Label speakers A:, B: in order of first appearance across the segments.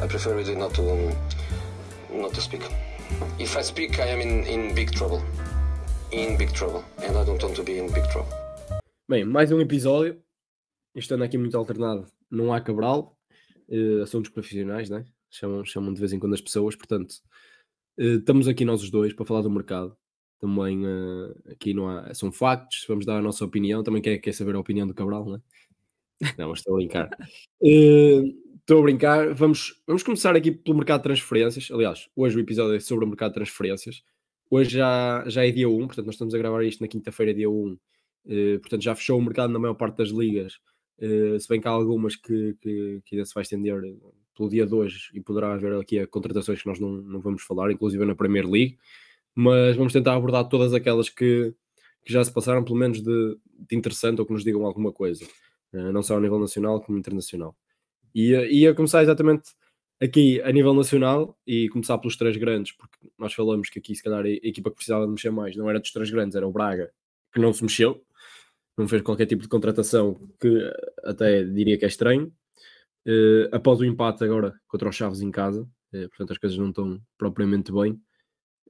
A: I prefer really not to um, not to speak. If I speak, I am in, in big trouble. In big trouble. And I don't want to be in big trouble.
B: Bem, mais um episódio. Este ano aqui muito alternado. Não há Cabral. Uh, assuntos profissionais, né? Chamam, chamam de vez em quando as pessoas. Portanto, uh, estamos aqui nós os dois para falar do mercado. Também uh, aqui não há. São factos. Vamos dar a nossa opinião. Também quer, quer saber a opinião do Cabral, né? Não, mas estou a brincar. Estou a brincar. Vamos, vamos começar aqui pelo mercado de transferências. Aliás, hoje o episódio é sobre o mercado de transferências. Hoje já, já é dia 1, portanto, nós estamos a gravar isto na quinta-feira, dia 1. Uh, portanto, já fechou o mercado na maior parte das ligas. Uh, se bem que há algumas que, que, que, ainda se vai estender pelo dia de hoje e poderá haver aqui contratações que nós não, não vamos falar, inclusive na Premier League. Mas vamos tentar abordar todas aquelas que, que já se passaram, pelo menos de, de interessante ou que nos digam alguma coisa, uh, não só a nível nacional como internacional. E ia começar exatamente aqui a nível nacional e começar pelos três grandes, porque nós falamos que aqui se calhar a equipa que precisava de mexer mais não era dos três grandes, era o Braga, que não se mexeu, não fez qualquer tipo de contratação que até diria que é estranho. Uh, após o empate agora contra os Chaves em casa, uh, portanto as coisas não estão propriamente bem.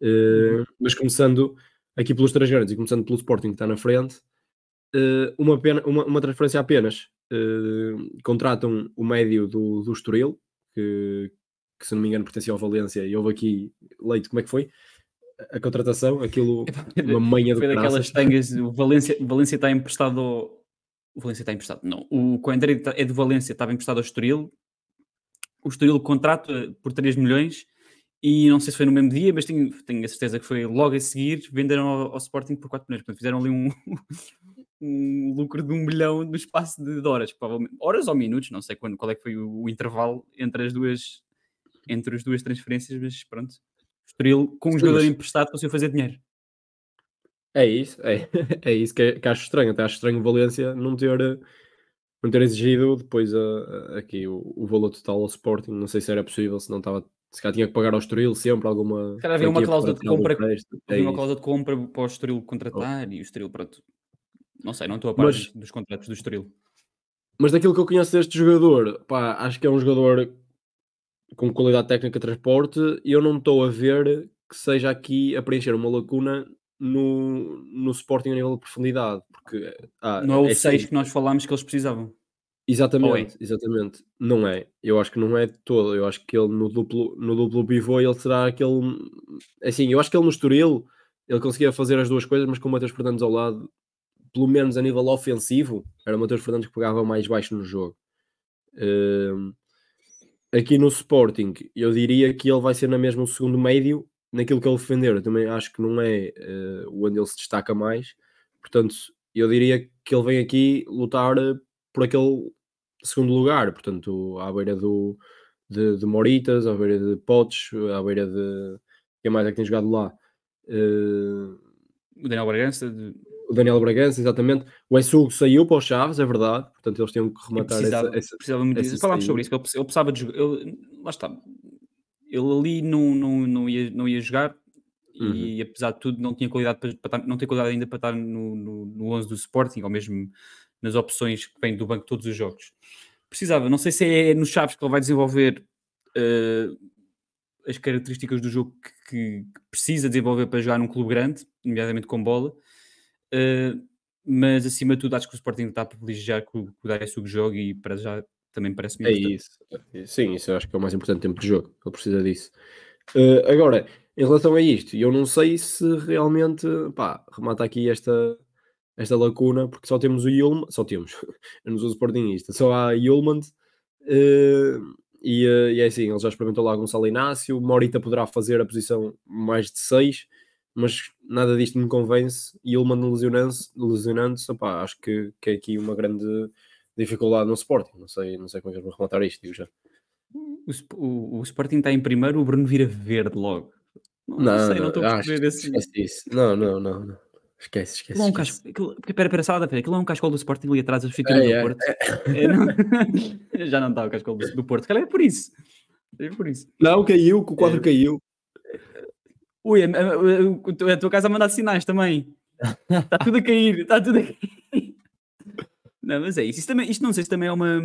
B: Uh, mas começando aqui pelos três grandes e começando pelo Sporting que está na frente, uma, pena, uma, uma transferência apenas uh, contratam o médio do, do Estoril, que, que, se não me engano pertencia ao Valência, e houve aqui, Leite, como é que foi? A contratação, aquilo, uma manha
C: de Foi daquelas tangas, o Valência, Valência está emprestado ao... O Valência está emprestado, não. O Coendere é de Valência, estava emprestado ao Estoril. O Estoril contrata por 3 milhões e não sei se foi no mesmo dia, mas tenho, tenho a certeza que foi logo a seguir, venderam ao, ao Sporting por 4 milhões. Portanto, fizeram ali um, um lucro de um milhão no espaço de horas, provavelmente. Horas ou minutos, não sei quando, qual é que foi o, o intervalo entre as duas entre as duas transferências, mas pronto. Estoril, com um jogador emprestado, conseguiu fazer dinheiro.
B: É isso, é, é isso que, que, acho estranho. Até acho estranho o Valência não ter, não ter exigido depois a, a, aqui o, o, valor total ao Sporting. Não sei se era possível, se não estava. Se calhar tinha que pagar ao Estoril sempre alguma.
C: Cara, havia uma cláusula de compra. É havia uma cláusula de compra para o Estoril contratar oh. e o Estoril, pronto, não sei, não estou a par mas, dos contratos do Estoril.
B: Mas daquilo que eu conheço deste jogador, pá, acho que é um jogador com qualidade técnica de transporte e eu não estou a ver que seja aqui a preencher uma lacuna no, no Sporting a nível de profundidade. Porque,
C: ah, não é o 6 que nós falámos que eles precisavam.
B: Exatamente, é? exatamente. Não é. Eu acho que não é de todo. Eu acho que ele no duplo, no duplo pivô ele será aquele. Assim, eu acho que ele no Estoril ele conseguia fazer as duas coisas, mas com o Matheus Fernandes ao lado pelo menos a nível ofensivo, era o Matheus Fernandes que pegava mais baixo no jogo. Uh, aqui no Sporting, eu diria que ele vai ser na mesma segundo médio, naquilo que ele defender. Eu também acho que não é uh, onde ele se destaca mais. Portanto, eu diria que ele vem aqui lutar por aquele segundo lugar. Portanto, à beira do, de, de Moritas, à beira de Potes, à beira de. Quem mais é que tem jogado lá? Uh,
C: o Daniel Bragança,
B: o Daniel Bragança, exatamente. O Essugo saiu para os Chaves, é verdade, portanto eles tinham que rematar precisava, essa,
C: precisava essa, essa Falámos sobre isso, ele, ele precisava de jogar. Ele, lá está, ele ali não, não, não, ia, não ia jogar uhum. e apesar de tudo não tinha qualidade para, para não tem qualidade ainda para estar no, no, no 11 do Sporting ou mesmo nas opções que vêm do banco todos os jogos. Precisava, não sei se é no Chaves que ele vai desenvolver uh, as características do jogo que, que, precisa desenvolver para jogar num clube grande, nomeadamente com bola, Uh, mas acima de tudo, acho que o Sporting está a privilegiar que o, que o jogo e para já também parece-me
B: É isso, sim, isso eu acho que é o mais importante tempo de jogo, ele precisa disso. Uh, agora, em relação a isto, eu não sei se realmente pá, remata aqui esta, esta lacuna, porque só temos o Yulman, só temos, eu não sou Sportingista, só há Yulman uh, e, uh, e é assim, ele já experimentou lá Gonçalo Inácio, Morita poderá fazer a posição mais de 6 mas nada disto me convence e ele manda lesionando-se, lesionando acho que, que é aqui uma grande dificuldade no Sporting. Não sei, não sei como é que vão rematar isto, digo já.
C: O, o, o, Sporting está em primeiro, o Bruno vira verde logo.
B: Não, não, não sei, não estou a perceber esse. Esquece isso. Não, não, não, não. Esquece, esquece. Aquilo é um
C: casco, aquilo, pera, pera, sala aquilo é um cascol do Sporting ali atrás, as fitas é, do é, Porto. É. É, não, já não está o cascol do, do Porto, cara, é por isso. É por isso.
B: Não, caiu, que o quadro é. caiu.
C: Ui, a, a, a, tua casa a mandar sinais também. Está tudo a cair, está tudo a cair. Não, mas é isso. Isto, também, isto não sei se também é uma.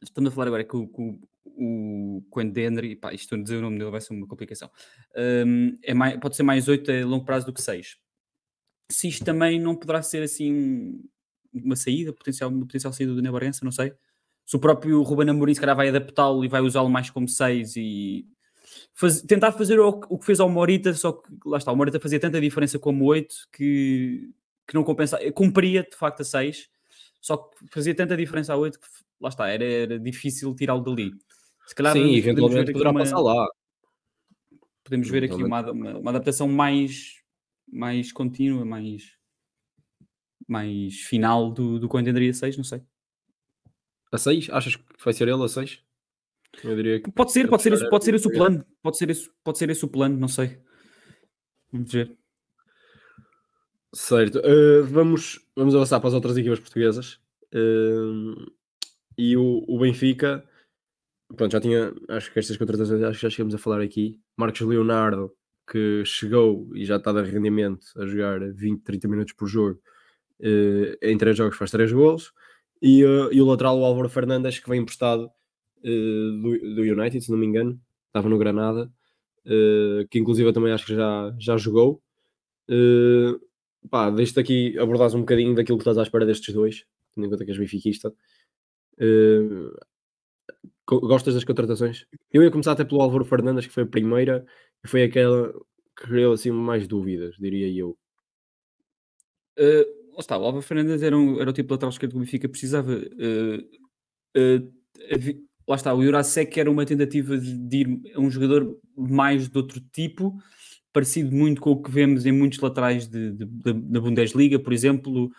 C: estamos a falar agora que o, o, o Quentin Henry, pá, isto a dizer o nome dele vai ser uma complicação, um, é mais, pode ser mais 8 a longo prazo do que 6. Se isto também não poderá ser assim uma saída, potencial, uma potencial saída do Nebarense, não sei. Se o próprio Ruben Amorim se calhar vai adaptá-lo e vai usá-lo mais como 6 e faz, tentar fazer o, o, que fez ao Morita, só que lá está, o Morita fazia tanta diferença como 8 que, que não compensa, cumpria de facto a 6, só que fazia tanta diferença a 8 que lá está, era, era difícil tirá-lo dali.
B: Se calhar Sim, eventualmente poderá uma, passar lá.
C: Podemos ver aqui uma, uma, uma, adaptação mais, mais contínua, mais, mais final do, do que eu entenderia 6, não sei.
B: A 6? Achas que vai ser ele a 6?
C: Pode ser, pode ser, esse, pode ser esse o plano. Pode ser esse, pode ser esse o plano, não sei. Vamos ver.
B: Certo. Uh, vamos, vamos avançar para as outras equipas portuguesas. Uh, e o, o Benfica, pronto, já tinha, acho que estas contratações, acho que já chegamos a falar aqui. Marcos Leonardo, que chegou e já está de rendimento a jogar 20, 30 minutos por jogo. Uh, em três jogos faz três golos. E, e o lateral, o Álvaro Fernandes, que vem emprestado do, do, United, se não me engano, estava no Granada, uh, que inclusive também acho que já, já jogou. Uh, pá, deixo-te aqui abordares um bocadinho daquilo que estás à espera destes dois, tendo em conta que és benfiquista. Uh, gostas das contratações? Eu ia começar até pelo Álvaro Fernandes, que foi a primeira, e foi aquela que criou assim mais dúvidas, diria eu.
C: Uh, está, o Álvaro Fernandes era, um, era o tipo de lateral esquerdo que o Benfica precisava. Uh, uh, lá está, o Jurasek era uma tentativa de ir a um jogador mais de outro tipo, parecido muito com o que vemos em muitos laterais de, de, de, da Bundesliga, por exemplo,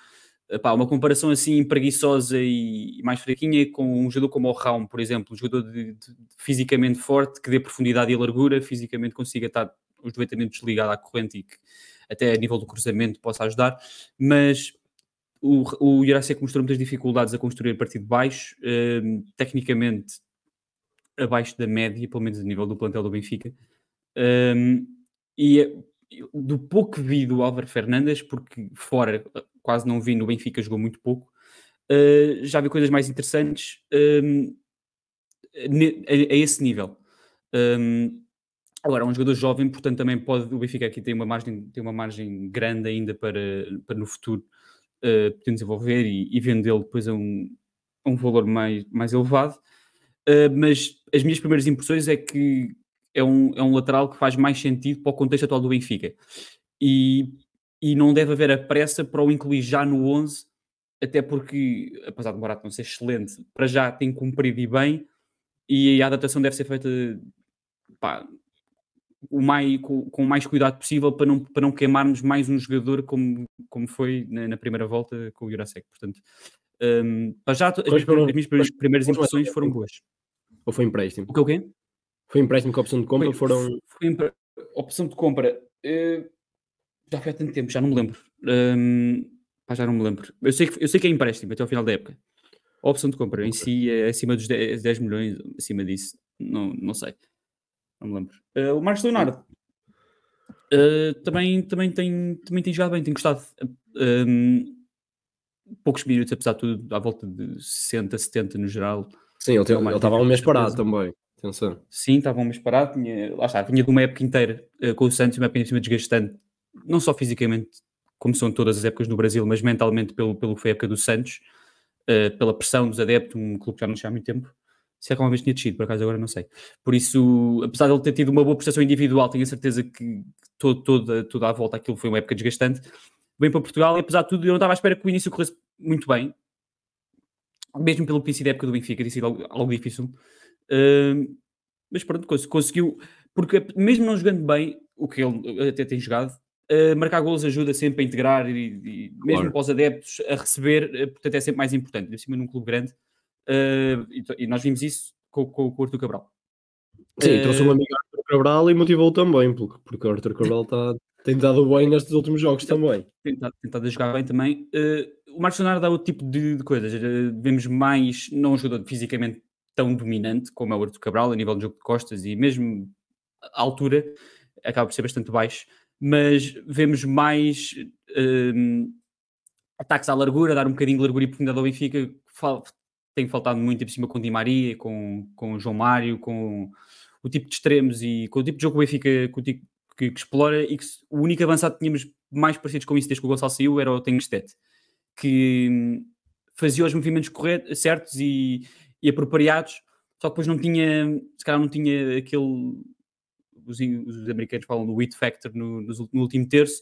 C: Epá, uma comparação assim preguiçosa e mais fraquinha com um jogador como o Raum, por exemplo, um jogador de, fisicamente forte, que dê profundidade e largura, fisicamente consiga estar os 90 minutos ligado à corrente e que até a nível do cruzamento possa ajudar, mas o, o Jurasek mostrou muitas dificuldades a construir a partir de baixo, uh, tecnicamente abaixo da média, pelo menos a nível do plantel do Benfica. Um, e do pouco que vi do Álvaro Fernandes, porque fora quase não vi no Benfica, jogou muito pouco, uh, já vi coisas mais interessantes um, a, a, esse nível. Um, agora, é um jogador jovem, portanto também pode, o Benfica aqui tem uma margem, tem uma margem grande ainda para, para no futuro uh, poder desenvolver e, e vendê-lo depois a um, a um valor mais, mais elevado. Uh, mas as minhas primeiras impressões é que é um, é um lateral que faz mais sentido para o contexto atual do Benfica. E, e não deve haver a pressa para o incluir já no 11, até porque, apesar de Morato não ser excelente, para já tem cumprido e bem, e a adaptação deve ser feita pá, o mais, com, com, o mais cuidado possível para não, para não queimarmos mais um jogador como, como foi na, na primeira volta com o Jurasek. Portanto, um, para já as, as, minhas primeiras, primeiras impressões foram boas.
B: Ou foi empréstimo?
C: O que o quê?
B: Foi empréstimo com opção de compra? Foi, foram...
C: foi opção de compra. Uh, já foi há tanto tempo, já não me lembro. Um, pá, já não me lembro. Eu sei, que, eu sei que é empréstimo até ao final da época. A opção de compra okay. em si é acima dos 10, 10, milhões, acima disso, não, não sei. Não me lembro. Uh, o Marcos Leonardo uh, também, também, tem, também tem jogado bem, tem gostado. Um, poucos minutos, apesar de tudo, à volta de 60, 70 no geral.
B: Sim, ele estava um mês parado também. Atenção.
C: Sim, estava um mês parado, tinha, lá está, vinha de uma época inteira uh, com o Santos, uma época em cima desgastante, não só fisicamente, como são todas as épocas no Brasil, mas mentalmente pelo, pelo que foi a época do Santos, uh, pela pressão dos adeptos, um clube que já não tinha há muito tempo. Se é que uma vez tinha descido, por acaso agora não sei. Por isso, apesar de ele ter tido uma boa prestação individual, tenho a certeza que todo, toda, toda a volta aquilo foi uma época desgastante. Vem para Portugal e apesar de tudo, eu não estava à espera que o início corresse muito bem, mesmo pelo que tem sido a época do Benfica, tem sido algo, algo difícil. Uh, mas pronto, conseguiu, porque mesmo não jogando bem, o que ele até tem jogado, uh, marcar golos ajuda sempre a integrar e, e claro. mesmo para os adeptos a receber, uh, portanto é sempre mais importante, de cima num clube grande. Uh, e, nós vimos isso com, com, com o Arthur Cabral.
B: Sim, trouxe um amigo Arthur Cabral e motivou também, porque, porque o Arthur Cabral tá, tem dado bem nestes últimos jogos também.
C: Tem tentado jogar bem também. o Marcos Leonardo dá outro tipo de, de coisas. vemos mais, não um jogador fisicamente tão dominante como é o Arthur Cabral a nível de jogo de costas e mesmo a altura acaba por ser bastante baixo, mas vemos mais um, ataques à largura, dar um bocadinho de largura e profundidade ao Benfica, tem faltado muito por cima com o Di Maria, com, com o João Mário, com o tipo de extremos e com o tipo de jogo que o Benfica com o tipo que, que explora e que o único avançado que tínhamos mais parecidos com isso desde que o Gonçalo saiu era o Tengstedt, que hum, fazia os movimentos corretos, certos e, e apropriados, só que depois não tinha, se calhar não tinha aquele, os, os americanos falam do wheat factor no, no, no último terço,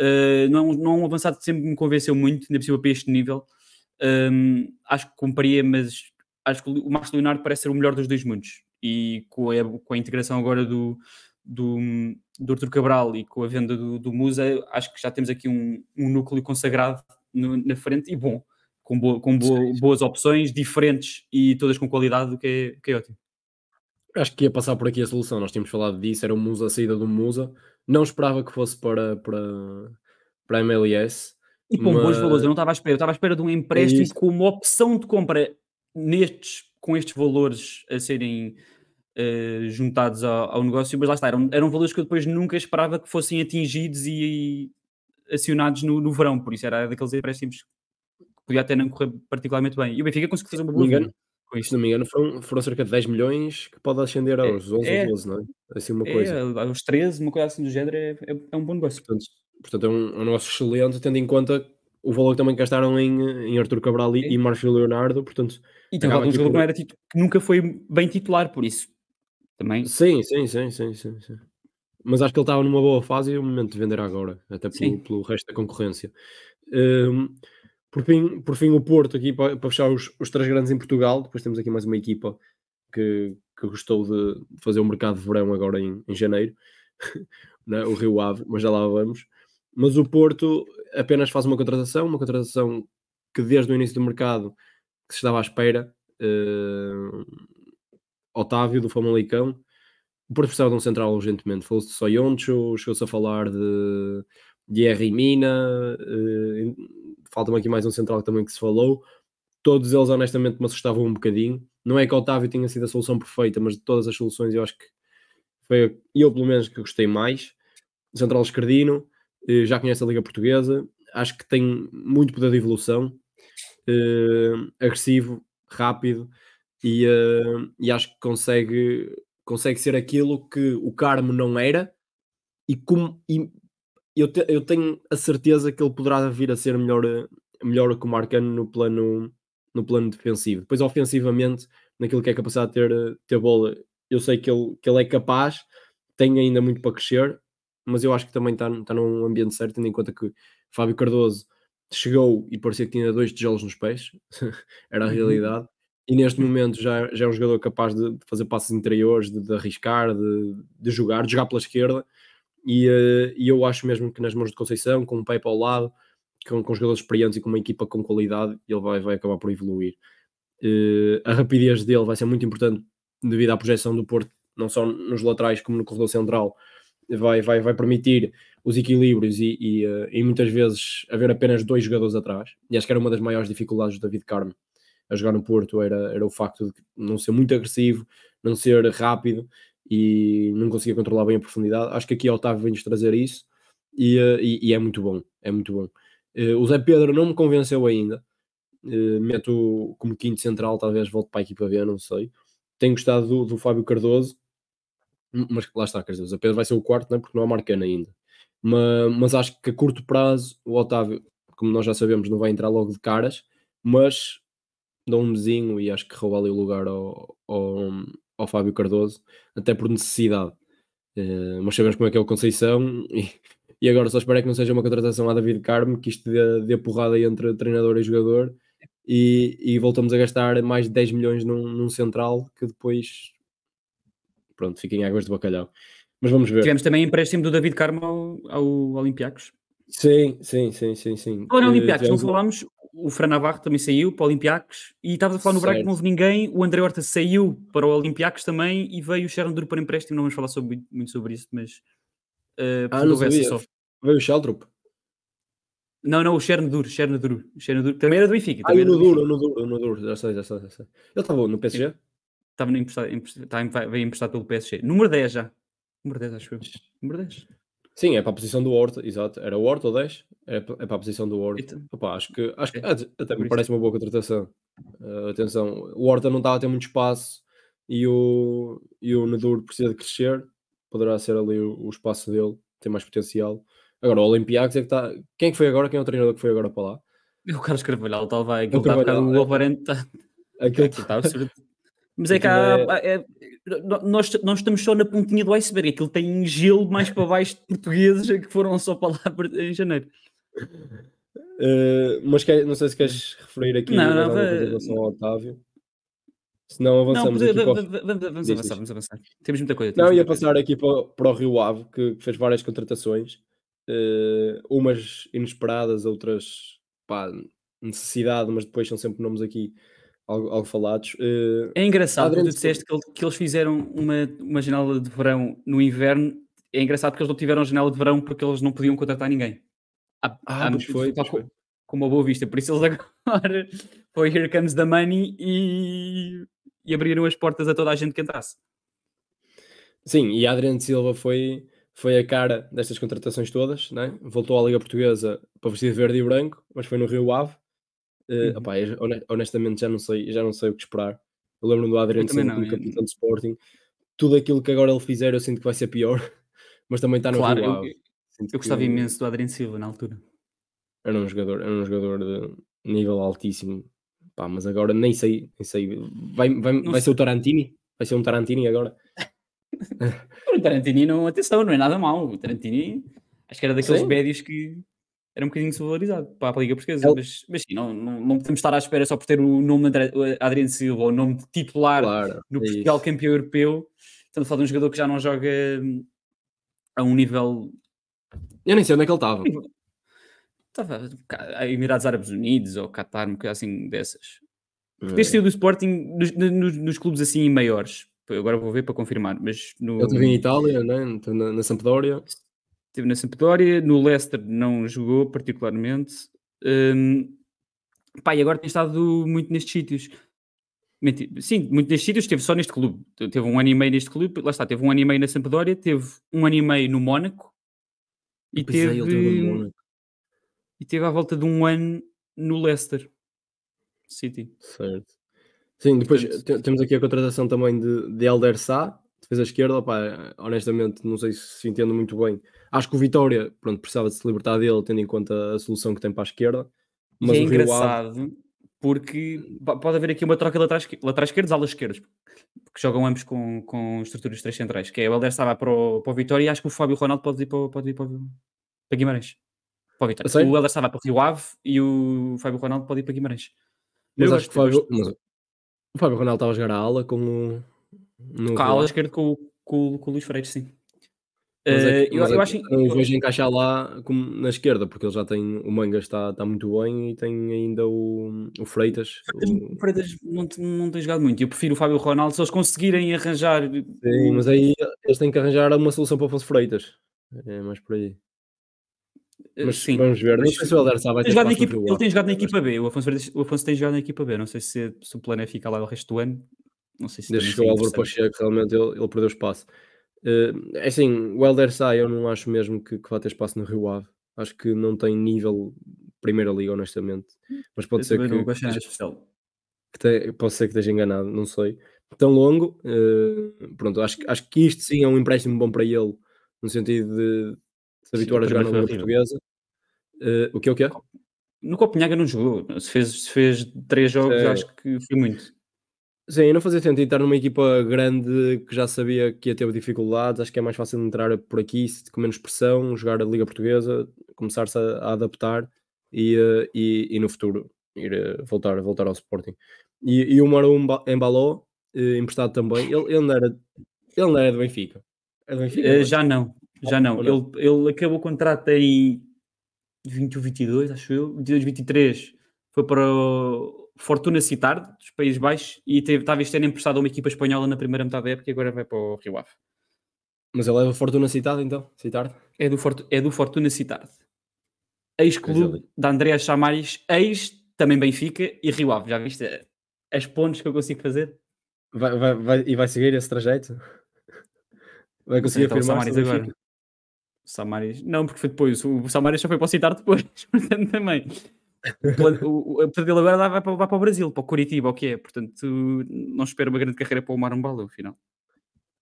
C: uh, não, não um avançado que sempre me convenceu muito, ainda possível para este nível, um, acho que compraria, mas acho que o Marcos Leonardo parece ser o melhor dos dois mundos, e com a, com a integração agora do, do, do Arthur Cabral e com a venda do, do Musa, acho que já temos aqui um, um núcleo consagrado no, na frente e bom, com, bo, com bo, boas opções, diferentes e todas com qualidade, o que é, que é ótimo.
B: Acho que ia passar por aqui a solução. Nós tínhamos falado disso, era o Musa, a saída do Musa. Não esperava que fosse para, para, para a MLS.
C: E com mas... bons valores, eu não estava à espera. Eu estava à espera de um empréstimo é como opção de compra nestes, com estes valores a serem uh, juntados ao, ao, negócio, mas lá está, eram, eram valores que eu depois nunca esperava que fossem atingidos e, e acionados no, no verão, por isso era daqueles empréstimos que podia até não correr particularmente bem. E o Benfica conseguiu fazer uma boa
B: engano, com isto. Se não me engano, foram, foram cerca de 10 milhões que pode ascender é, aos é, 11 é, ou 12, não é? Assim uma
C: é,
B: coisa.
C: Aos 13, uma coisa assim do género, é, é, é um bom negócio.
B: Portanto, portanto é um, um negócio excelente, tendo em conta o valor que também gastaram em, em Arthur Cabral e, e Márcio Leonardo, portanto...
C: E tem algum jogador que, não era que nunca foi bem titular, por isso também.
B: Sim, sim, sim, sim, sim, sim. Mas acho que ele estava numa boa fase e é o momento de vender agora, até pelo, pelo resto da concorrência. Um, por, fim, por fim, o Porto, aqui para, para fechar os, os, três grandes em Portugal. Depois temos aqui mais uma equipa que, que gostou de fazer o mercado de verão agora em, em janeiro, né? o Rio Ave, mas já lá vamos. Mas o Porto apenas faz uma contratação, uma contratação que desde o início do mercado se estava à espera. Uh, Otávio do Famalicão. O Porto precisava de um central urgentemente. Falou-se de Soyoncho, chegou-se a falar de, de R. Mina. Uh, Falta-me aqui mais um central também que se falou. Todos eles, honestamente, me assustavam um bocadinho. Não é que Otávio tenha sido a solução perfeita, mas de todas as soluções eu acho que foi eu, pelo menos, que gostei mais. Central esquerdino, uh, já conhece a Liga Portuguesa. Acho que tem muito poder de evolução. Uh, agressivo, rápido e, uh, e acho que consegue, consegue ser aquilo que o Carmo não era e como e eu, te, eu tenho a certeza que ele poderá vir a ser melhor, melhor que o Marcano no plano, no plano defensivo. Depois, ofensivamente, naquilo que é capacidade de ter, ter bola, eu sei que ele, que ele é capaz, tem ainda muito para crescer, mas eu acho que também está, está num ambiente certo, tendo em conta que Fábio Cardoso chegou e parecia que tinha dois tijolos nos pés, era a uhum. realidade, e neste momento já, já é um jogador capaz de fazer passos interiores, de, de arriscar, de, de, jogar, de jogar pela esquerda. E, uh, e, eu acho mesmo que nas mãos de Conceição, com o Pepe ao lado, com, com jogadores experientes e com uma equipa com qualidade, ele vai, vai acabar por evoluir. Uh, a rapidez dele vai ser muito importante devido à projeção do Porto, não só nos laterais como no corredor central. Vai, vai, vai permitir os equilíbrios e, e, uh, e muitas vezes haver apenas dois jogadores atrás. E acho que era uma das maiores dificuldades do David Carmo a jogar no Porto era, era o facto de não ser muito agressivo, não ser rápido e não conseguia controlar bem a profundidade. Acho que aqui o Otávio vem-nos trazer isso e, eh, e, é muito bom, é muito bom. Uh, o Zé Pedro não me convenceu ainda, uh, meto como quinto central, talvez volte para a equipa ver, não sei. Tenho gostado do, do Fábio Cardoso, mas lá está, quer dizer, o Pedro vai ser o quarto, né, porque não há Marcana ainda. Mas, mas acho que a curto prazo o Otávio, como nós já sabemos, não vai entrar logo de caras, mas dá um mesinho e acho que rouba ali o lugar ao, ao, ao Fábio Cardoso, até por necessidade. Uh, mas sabemos como é que é o Conceição e, e agora só espero é que não seja uma contratação a David Carmo, que isto dê, dê porrada entre treinador e jogador e, e, voltamos a gastar mais de 10 milhões num, num central que depois pronto, fiquem águas de bacalhau. Mas vamos ver.
C: Tivemos também empréstimo do David Carmo ao, ao Olympiacos.
B: Sim, sim, sim, sim, sim.
C: Agora, Olympiacos, não falámos, o Fran Navarro também saiu para o Olympiacos e estava a falar no Braga que não houve ninguém. O André Horta saiu para o Olympiacos também e veio o Sharon Duro para empréstimo. Não vamos falar sobre, muito sobre isso, mas
B: uh, ah, não sabia. Só. Veio o Sheldrup.
C: Não, não, o Sharon Duro, Sharon Duro. Sharon Duro. Também era do Benfica.
B: Ah, no Duro, no Duro, no Duro, já sei, já sei, já sei. Ele estava no PSG?
C: Estava emprestado, emprestado, veio emprestado pelo PSG. Número 10 já. Número 10, acho eu. Número 10.
B: Sim, é para a posição do Horta, exato. Era o Horta ou 10? É, é para a posição do Horta.
C: Então.
B: Opa, acho que, acho que
C: É,
B: até me parece uma boa contratação. Uh, atenção, o Horta não estava a ter muito espaço e o, e o Nadur precisa de crescer. Poderá ser ali o, o espaço dele, tem mais potencial. Agora, o Olympiacos é que está. Quem é que foi agora? Quem é o treinador que foi agora para lá?
C: O Carlos Carvalhal estava aquilo está a ficar
B: é.
C: o Alvarente está
B: Aquele
C: está absurdo. Mas é que há, é- nós, nós estamos só na pontinha do iceberg, aquilo tem gelo mais para baixo de portugueses que foram só para lá em janeiro.
B: Uh, mas quer- não sei se queres referir aqui
C: Não, não,
B: em relação ao Otávio. Se não,
C: Não,
B: avançamos
C: pode-
B: aqui para
C: vamos,
B: Diz,
C: avançar, vamos avançar. Temos muita coisa.
B: Não,
C: temos
B: ia
C: muita coisa.
B: passar aqui para, para o Rio Ave, que fez várias contratações, eh, umas inesperadas, outras pá, necessidade, mas depois são sempre nomes aqui algo, algo falados. Eh,
C: É engraçado que tu disseste que, que eles fizeram uma, uma janela de verão no inverno. É engraçado porque eles não tiveram janela de verão porque eles não podiam contratar ninguém. Há-
B: Ah,
C: há-
B: pois foi,
C: tal
B: pois
C: co-
B: foi.
C: Com uma boa vista. Por isso eles agora foi Here Comes the Money e, e abriram as portas a toda a gente que entrasse.
B: sim, e Adriano Silva foi, foi a cara destas contratações todas, né? voltou à Liga Portuguesa para vestir de verde e branco, mas foi no Rio Ave.
C: Uhum.
B: opá, eu, hone- honestamente já não, sei, já não sei o que esperar. Eu lembro do Adriano
C: não,
B: como
C: eu-
B: capitão de Sporting. Tudo aquilo que agora ele fizer eu sinto que vai ser pior, mas também está no
C: Claro, eu.
B: Sinto
C: eu gostava
B: que-
C: imenso do Adriano Silva na altura.
B: era um jogador, era um jogador de nível altíssimo. Pá, mas agora nem sei, nem sei. Vai, vai,
C: Não
B: vai ser
C: sei.
B: o Tarantini? Vai ser um Tarantini agora?
C: O Tarantini, não, atenção, não é nada mau. O Tarantini, acho que era daqueles
B: Sim.
C: médios que era um bocadinho subvalorizado para a Liga Portuguesa.
B: Ele-
C: Mas, mas sim, não, não, não podemos estar à espera só por ter o nome de o Adriano Silva ou o nome de titular
B: Claro.
C: no
B: é
C: Portugal
B: isso.
C: campeão europeu. Estamos a falar de um jogador que já não joga hum, a um nível.
B: Eu nem sei onde é que ele estava.
C: Estava a Emirados Árabes Unidos ou Qatar, uma coisa assim dessas.
B: É.
C: Desde saiu do Sporting nos, nos- nos clubes assim maiores. Agora vou ver para confirmar, mas no,
B: Ele esteve em Itália, né? Na, na Sampdoria.
C: Esteve na Sampdoria, no Leicester não jogou particularmente. Hum, pá, e agora tem estado muito nestes sítios. Menti- Sim, muito nestes sítios, esteve só neste clube. Teve um ano e meio neste clube, lá está, teve um ano e meio na Sampdoria, teve um ano e meio no Mónaco e
B: Pois é,
C: teve,
B: no Mónaco.
C: e teve à volta de um ano no Leicester City.
B: Certo. Sim, depois
C: Portanto-
B: te- temos aqui a contratação também de, de Elder Sá, defesa esquerda. Honestamente, não sei se entendo muito bem. Acho que o Vitória, pronto, precisava de se libertar dele, tendo em conta a solução que tem para a esquerda.
C: E
B: Mas
C: é
B: o Rio Ave,
C: engraçado porque po- pode haver aqui uma troca laterais, laterais esquerdos, alas esquerdas, porque jogam ambos com, com estruturas de três centrais, que é o Helder estava para o, para o Vitória e acho que o Fábio Ronaldo pode ir para, o- pode ir para, para Guimarães. Para o Vitória. O Helder estava para o Rio Ave e o Fábio Ronaldo pode ir para Guimarães.
B: mas
C: Eu
B: acho que o Fábio, mas o Fábio Ronaldo estava a jogar a ala com o. No
C: Com a ala esquerda com, o- com, com o Luís Freire, sim.
B: Mas é que-
C: eu,
B: mas é
C: eu
B: que
C: acho.
B: não o vejo encaixar lá como na esquerda, porque ele já tem. O Manga está, está muito bem e tem ainda o, o Freitas. o-
C: Freitas não, não tem jogado muito. Eu prefiro o Fábio Ronaldo se eles conseguirem arranjar.
B: Sim, mas aí eles têm que arranjar uma solução para o Afonso Freitas. É mais por aí.
C: eh,
B: Mas
C: sim.
B: vamos ver. Não sei se o Helder ter
C: Tem equipa- ele tem jogado na equipa B. O Afonso, Freitas- o Afonso tem jogado na equipa B. Não sei se, se o plano é ficar lá o resto do ano. Não sei se
B: Desde que chegou o Álvaro. Pacheco, realmente ele, ele perdeu espaço. Eh, é assim, o Helder Sá eu não acho mesmo que, que vai ter espaço no Rio Ave. Acho que não tem nível Primeira Liga, honestamente. Mas pode
C: Eu
B: ser que,
C: não gosto de nada
B: que,
C: especial.
B: que te- pode ser que esteja enganado, não sei. Tão longo, eh, pronto, acho, que- acho que isto sim é um empréstimo bom para ele, no sentido de se habituar
C: Sim,
B: a jogar na Liga. Portuguesa. Eh, o que é o que é?
C: No Copenhaga não jogou. Se fez, se fez três jogos,
B: Sério?
C: acho que foi muito.
B: Sim, não fazia sentido estar numa equipa grande que já sabia que ia ter dificuldades. Acho que é mais fácil entrar por aqui com menos pressão, jogar a Liga Portuguesa, começar-se a, a adaptar e, eh, e, e no futuro ir eh, voltar, voltar ao Sporting. E, e o Marumba Embaló, eh, emprestado também, ele, ele, não era, ele não era do Benfica. É do Benfica? Não é?
C: já não, já não.
B: Ou não?
C: Ele, ele acabou o contrato em 21, 22, acho eu. 22, 23. Foi para o Fortuna Citar, dos Países Baixos, e teve, este ano emprestado a uma equipa espanhola na primeira metade da época e agora vai para o Rio Ave.
B: Mas ele leva Fortuna citado então? Citar?
C: É do, Fortu- é do Fortuna Citar. Ex-clube
B: ali.
C: da Andrea Chamares, ex também Benfica e Rio Ave. Já viste eh, as pontes que eu consigo fazer?
B: Vai, vai, vai- e vai seguir esse trajeto? Vai conseguir
C: Então, o
B: afirmar
C: Samaris agora. Samaris, não, porque foi depois. O Samaris só foi para o citar depois, portanto também. O, o, portanto, ele agora vai para, vai para o Brasil, para o Curitiba, o que é? Portanto, não espero uma grande carreira para o Marambala, no final.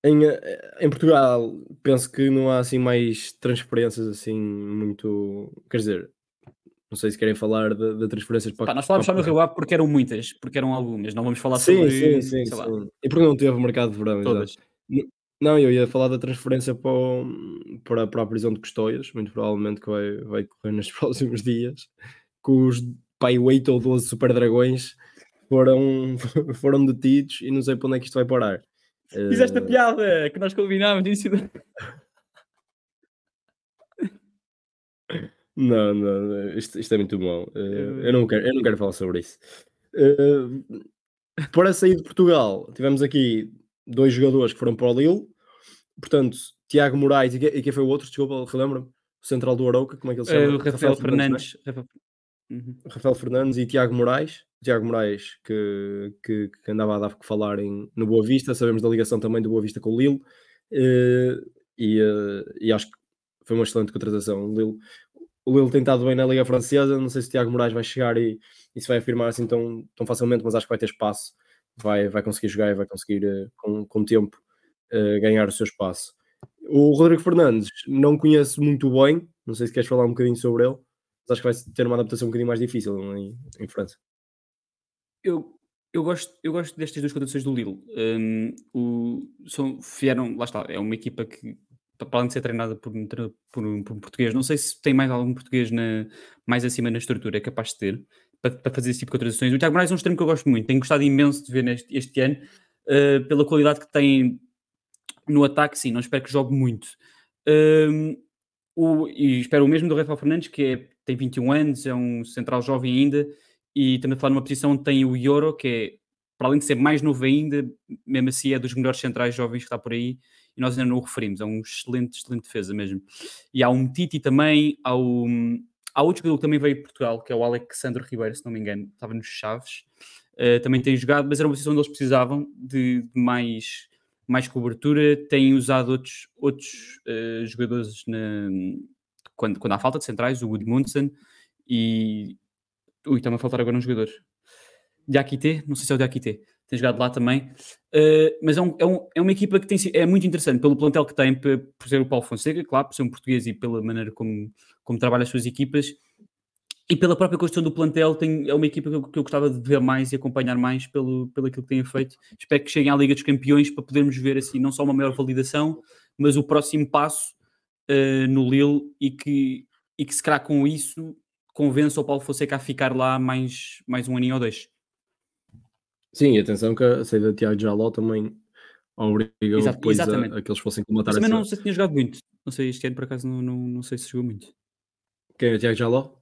B: Em, eh, em Portugal, penso que não há assim mais transferências assim muito. Quer dizer, não sei se querem falar de, de transferências
C: para. Pá, nós falámos só no Rio Ave porque eram muitas, porque eram algumas, não vamos falar
B: sim,
C: sobre.
B: Sim, sim, sim. E porque não teve mercado de verão.
C: Todas.
B: Exatamente. Não, eu ia falar da transferência para, o, para, para a prisão de Custóias, muito provavelmente que vai, vai correr nos próximos dias, que os pai 8 ou 12 super dragões foram, foram detidos e não sei para onde é que isto vai parar.
C: Fiz esta uh... piada que nós combinámos isso.
B: Não, não, isto, isto é muito bom. Uh, eu, não quero, eu não quero falar sobre isso. Uh, para sair de Portugal, tivemos aqui dois jogadores que foram para o Lille. Portanto, Tiago Moraes e, quem foi o outro? Desculpa, relembra-me. O central do Arouca, como é que ele se chama?
C: Uh, Rafael, Rafael, Fernandes. Fernandes?
B: Uhum. Rafael Fernandes e Tiago Moraes. Tiago Moraes, que, que, que, andava a dar que falar em, no Boa Vista. Sabemos da ligação também do Boa Vista com o Lille. Uh, e, uh, e acho que foi uma excelente contratação. O Lille, o tem estado bem na Liga Francesa. Não sei se Tiago Moraes vai chegar e, e se vai afirmar assim tão, tão facilmente, mas acho que vai ter espaço vai, vai conseguir jogar e vai conseguir, uh, com, com tempo, ganhar o seu espaço. O Rodrigo Fernandes não conheço muito bem, não sei se queres falar um bocadinho sobre ele, mas acho que vai ter uma adaptação um bocadinho mais difícil em, em França.
C: Eu, eu, gosto, eu gosto destas duas contratações do Lille. Um, o, são, vieram, lá está, é uma equipa que, para além de ser treinada por, por, por um português, não sei se tem mais algum português na, mais acima na estrutura, é capaz de ter, para, para, fazer esse tipo de contratações. O Tiago Moraes é um extremo que eu gosto muito, tenho gostado imenso de ver neste, este ano, uh, pela qualidade que tem no ataque, sim, não espero que jogue muito. Uh, o, e espero o mesmo do Rafael Fernandes, que é, tem 21 anos, é um central jovem ainda, e também falar numa posição onde tem o Ioro, que é, para além de ser mais novo ainda, mesmo assim é dos melhores centrais jovens que está por aí, e nós ainda não o referimos, é um excelente, excelente defesa mesmo. E há um Titi também, há o, Há outro jogador que também veio de Portugal, que é o Alexandre Ribeiro, se não me engano, estava nos Chaves. Uh, também tem jogado, mas era uma posição onde eles precisavam de, de mais, mais cobertura. Têm usado outros, outros uh, jogadores na, quando, quando há falta de centrais, o Woodmundson e. Ui, está-me a faltar agora um jogador. Diakité, não sei se é o Diakité, tem jogado lá também. Uh, mas é, um, é, um, é, uma equipa que tem, é muito interessante pelo plantel que tem, por, ser o Paulo Fonseca, claro, por ser um português e pela maneira como, como trabalha as suas equipas. E pela própria construção do plantel, tem, é uma equipa que eu, que eu, gostava de ver mais e acompanhar mais pelo, pelo aquilo que tenha feito. Espero que cheguem à Liga dos Campeões para podermos ver assim não só uma maior validação, mas o próximo passo uh, no Lille e que, e que se calhar com isso convença o Paulo Fonseca a ficar lá mais, mais um aninho ou dois.
B: Sim, e atenção que a saída de Tiago Jaló também obrigou Exato, depois a, a, que eles fossem comatar
C: Mas também não sei se tinha jogado muito. Não sei, este ano por acaso não, não, não sei se jogou muito.
B: Quem é o Tiago Jaló?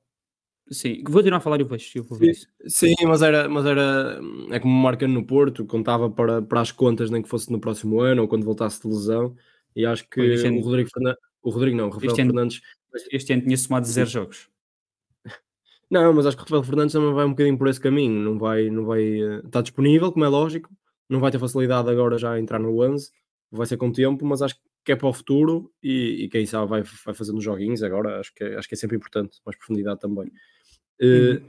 C: Sim, vou continuar a falar e eu vejo, eu vou ver
B: sim, isso. Sim, mas era, mas era é como marca no Porto, contava para, para as contas nem que fosse no próximo ano ou quando voltasse de lesão. E acho que ano, o Rodrigo Fernandes, o Rodrigo não, o Rafael este Fernandes.
C: Ano, este ano tinha somado zero jogos.
B: Não, mas acho que o Rafael Fernandes também vai um bocadinho por esse caminho. Não vai, não vai, está disponível, como é lógico. Não vai ter facilidade agora já a entrar no 11. Vai ser com tempo, mas acho que é para o futuro e, e quem sabe vai, vai fazendo joguinhos agora. Acho que, é, acho que é sempre importante, mais profundidade também. Uh,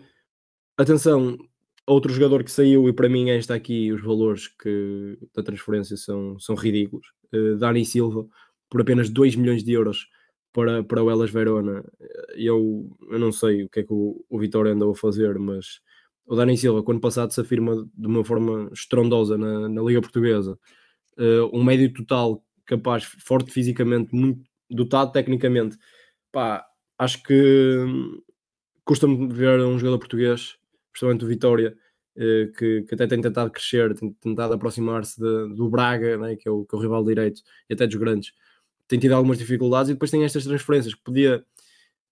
B: atenção, outro jogador que saiu e para mim esta aqui os valores que, da transferência são, são ridículos. Uh, Dani Silva por apenas 2 milhões de euros para, para o Elas Verona. Eu, eu não sei o que é que o, o Vitória andou a fazer, mas o Dani Silva, quando passado, se afirma de uma forma estrondosa na, na Liga Portuguesa. Uh, um médio total capaz, forte fisicamente, muito dotado tecnicamente. Pá, acho que custa-me ver um jogador português, principalmente o Vitória, uh, que, que, até tem tentado crescer, tem tentado aproximar-se do Braga, né, que, é o, que é o rival direito, e até dos grandes tem tido algumas dificuldades e depois tem estas transferências que podia,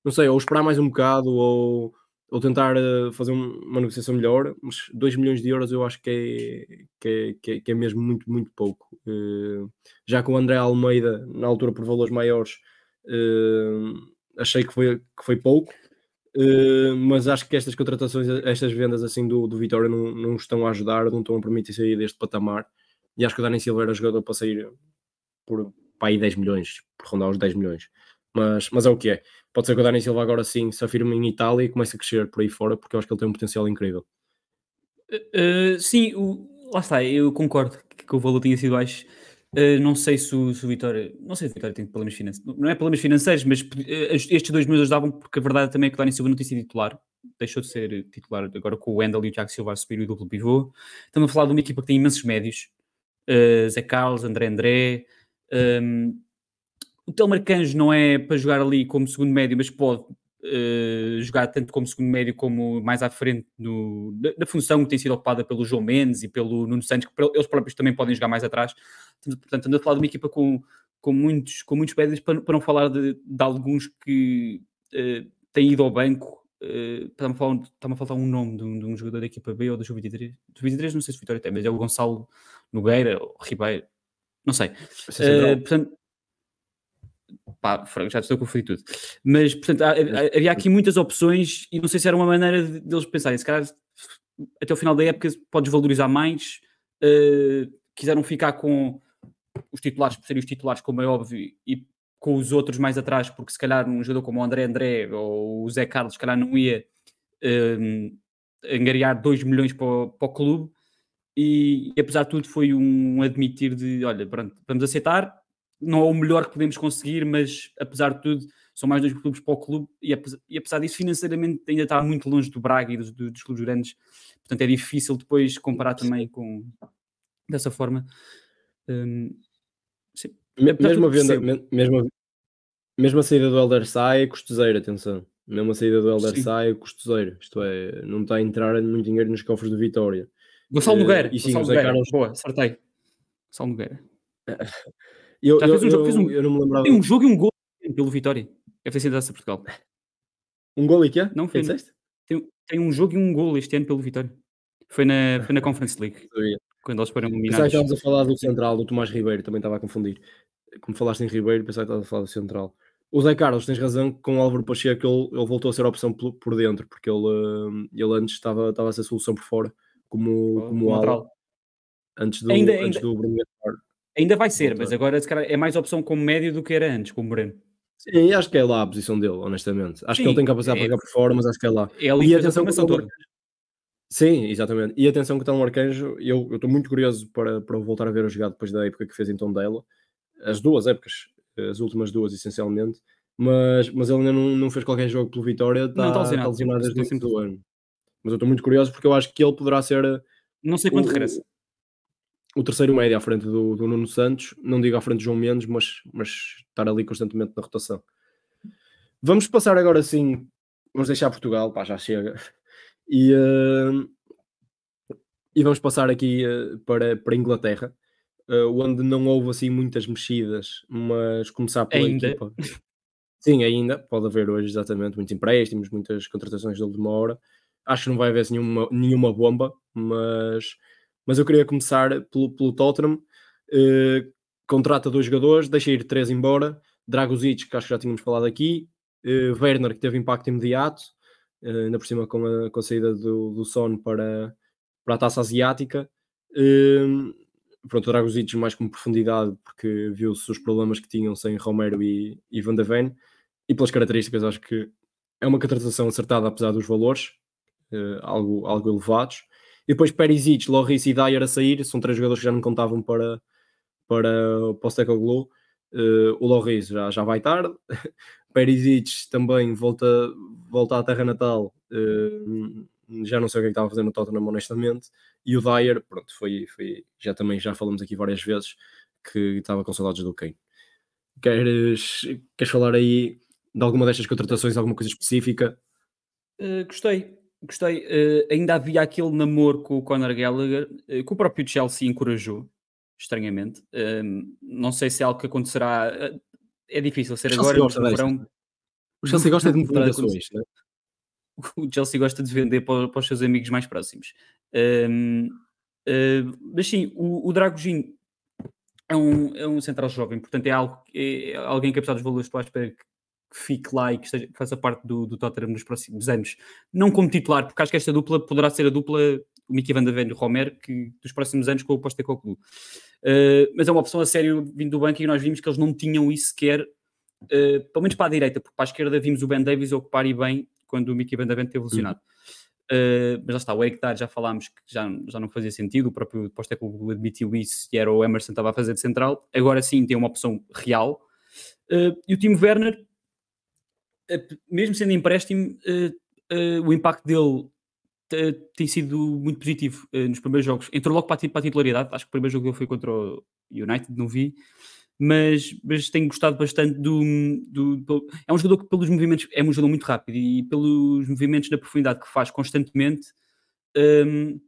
B: não sei, ou esperar mais um bocado ou, ou tentar uh, fazer um, uma negociação melhor, mas 2 milhões de euros eu acho que é, que é, que é, é mesmo muito, muito pouco. Uh, já com o André Almeida, na altura por valores maiores, uh, achei que foi, que foi pouco. mas acho que estas contratações, estas vendas assim do, do Vitória não, não estão a ajudar, não estão a permitir sair deste patamar. E acho que o Dani Silva era jogador para sair por, para aí 10 milhões, por rondar os 10 milhões. Mas, mas é o que é. Pode ser que o Dani Silva agora sim se afirme em Itália e comece a crescer por aí fora, porque eu acho que ele tem um potencial incrível.
C: Uh, sim, o, lá está, eu concordo que, que o valor tinha sido baixo. Uh, não sei se o, se o, Vitória, não sei se o Vitória tem problemas financeiros, não é problemas financeiros, mas uh, estes dois meses ajudavam porque a verdade também é que o Dani Silva não tem sido titular, deixou de ser titular agora com o Wendel e o Tiago Silva a subir o duplo pivô. Estamos a falar de uma equipa que tem imensos médios, uh, Zé Carlos, André André. Um, o Telmer Canjo não é para jogar ali como segundo médio, mas pode uh, jogar tanto como segundo médio como mais à frente no, da, da, função que tem sido ocupada pelo João Mendes e pelo Nuno Santos, que eles próprios também podem jogar mais atrás. Portanto, estamos a falar de uma equipa com, com, muitos, com muitos médios, para, para não falar de, de alguns que uh, têm ido ao banco. Uh, está-me, a falar, está a faltar um nome de um, de um jogador da equipa B ou do Sub-23. Do 23 não sei se Vitória tem, mas é o Gonçalo Nogueira ou Ribeiro, não sei. Uh, portanto, pá, já estou com o tudo. Mas, portanto, havia aqui muitas opções e não sei se era uma maneira deles de pensarem, se calhar até o final da época podes valorizar mais, uh, quiseram ficar com os titulares por serem os titulares, como é óbvio, e com os outros mais atrás, porque se calhar um jogador como o André André ou o Zé Carlos, se calhar não ia uh, angariar 2 milhões para o, para o clube, e, e, apesar de tudo foi um admitir de, olha, pronto, vamos aceitar, não é o melhor que podemos conseguir, mas apesar de tudo, são mais dois clubes para o clube. E apesar, e apesar disso, financeiramente ainda está muito longe do Braga e dos, dos clubes grandes, portanto é difícil depois comparar também com dessa forma. Um,
B: sim, mesmo, a venda, mesmo, mesmo a saída do Elder sai é custoseira, atenção. Mesmo a saída do Elder sai é custoseira, isto é, não está a entrar muito dinheiro nos cofres do Vitória.
C: Gonçalo uh, Nogueira, e sim, Gonçalo Nogueira. Carlos... boa, acertei. Gonçalo Nogueira.
B: Eu, Já fez um jogo, fez um, eu não me lembrava.
C: Tem um jogo e um gol pelo Vitória. FC Taça Portugal.
B: Um gol e quê?
C: Não, foi. Tem, tem, um jogo e um gol este ano pelo Vitória. Foi na, foi na Conference League. quando eles foram eliminados.
B: Pensava que estavas a falar do Central, do Tomás Ribeiro, também estava a confundir. Como falaste em Ribeiro, pensava que estavas a falar do Central. O Zé Carlos, tens razão, com o Álvaro Pacheco ele, ele voltou a ser a opção por, por dentro, porque ele, eh, ele antes estava, estava a ser solução por fora, como, como ala, antes do, ainda, antes ainda, do Bruno
C: Ainda vai ser, mas agora se calhar, é mais opção como médio do que era antes, como Breno.
B: Sim, acho que é lá a posição dele, honestamente. Acho Sim, que ele tem capacidade é, para jogar por fora, mas acho que é lá.
C: É ali e atenção que toda.
B: Sim, exatamente. E atenção que está um arcanjo, eu estou muito curioso para, para voltar a ver o jogado depois da época que fez em Tondela. As duas épocas, as últimas duas, essencialmente. Mas, mas ele ainda não, não fez qualquer jogo pelo Vitória, está, não, está lesionado, está lesionado desde o do ano. Mas eu estou muito curioso porque eu acho que ele poderá ser.
C: Não sei quando o, regressa
B: o terceiro médio à frente do, do, Nuno Santos, não digo à frente de João Mendes, mas, mas estar ali constantemente na rotação. Vamos passar agora sim, vamos deixar Portugal, pá, já chega, e, uh, e vamos passar aqui uh, para, para Inglaterra, uh, onde não houve assim muitas mexidas, mas começar pela ainda. equipa. Sim, ainda, pode haver hoje exatamente muitos empréstimos, muitas contratações de última hora. Acho que não vai haver assim, nenhuma, nenhuma bomba, mas mas eu queria começar pelo, pelo Tottenham. Uh, contrata dois jogadores, deixa ir três embora. Dragozic, que acho que já tínhamos falado aqui. Uh, Werner, que teve impacto imediato, uh, ainda por cima com a, com a saída do, do Son para, para a taça asiática. Uh, pronto, Dragozic mais com profundidade, porque viu-se os problemas que tinham sem Romero e, e Van de Ven. E pelas características, acho que é uma contratação acertada, apesar dos valores, uh, algo, algo elevados. E depois Perisic, Loris e Dyer a sair, são três jogadores que já não contavam para, para, para o Stecoglou. Uh, o Loris já, já vai tarde. Perisic também volta, volta à terra natal. Uh, já não sei o que, é que estava a fazer no Tottenham, honestamente. E o Dyer, pronto, foi, foi, já também já falamos aqui várias vezes que estava com saudades do Kane. Queres, queres falar aí de alguma destas contratações, alguma coisa específica?
C: Uh, gostei, gostei. Uh, ainda havia aquele namoro com o Conor Gallagher uh, que o próprio Chelsea encorajou, estranhamente. Uh, não sei se é algo que acontecerá. Eh, é difícil ser agora,
B: mas no verão. O Chelsea gosta de movimentações, né?
C: O Chelsea gosta de vender para, para, os seus amigos mais próximos. Ehm, mas sim, o, o Dragogin é um, é um central jovem, portanto é, algo, é alguém que apesar dos valores estou à espera que que fique lá e que, esteja, que faça parte do, do Tottenham nos próximos anos. Não como titular, porque acho que esta dupla poderá ser a dupla, o Mickey Van de Ven e o Romero, que dos próximos anos com o Postecoglou. Uh, mas é uma opção a sério vindo do banco e nós vimos que eles não tinham isso sequer uh, pelo menos para a direita, porque para a esquerda vimos o Ben Davis ocupar e bem quando o Mickey Benavente teve lesionado. Uh, mas já está, o Hector já falámos que já, já não fazia sentido, o próprio Postecoglou admitiu isso e era o Emerson que estava a fazer de central. Agora sim tem uma opção real. Uh, e o Timo Werner, mesmo sendo empréstimo, o impacto dele tem sido muito positivo nos primeiros jogos. Entrou logo para a, titularidade, acho que o primeiro jogo dele foi contra o United, não vi mas, mas tenho gostado bastante do, do, É um jogador que, pelos movimentos, é um jogador muito rápido e pelos movimentos na profundidade que faz constantemente, um,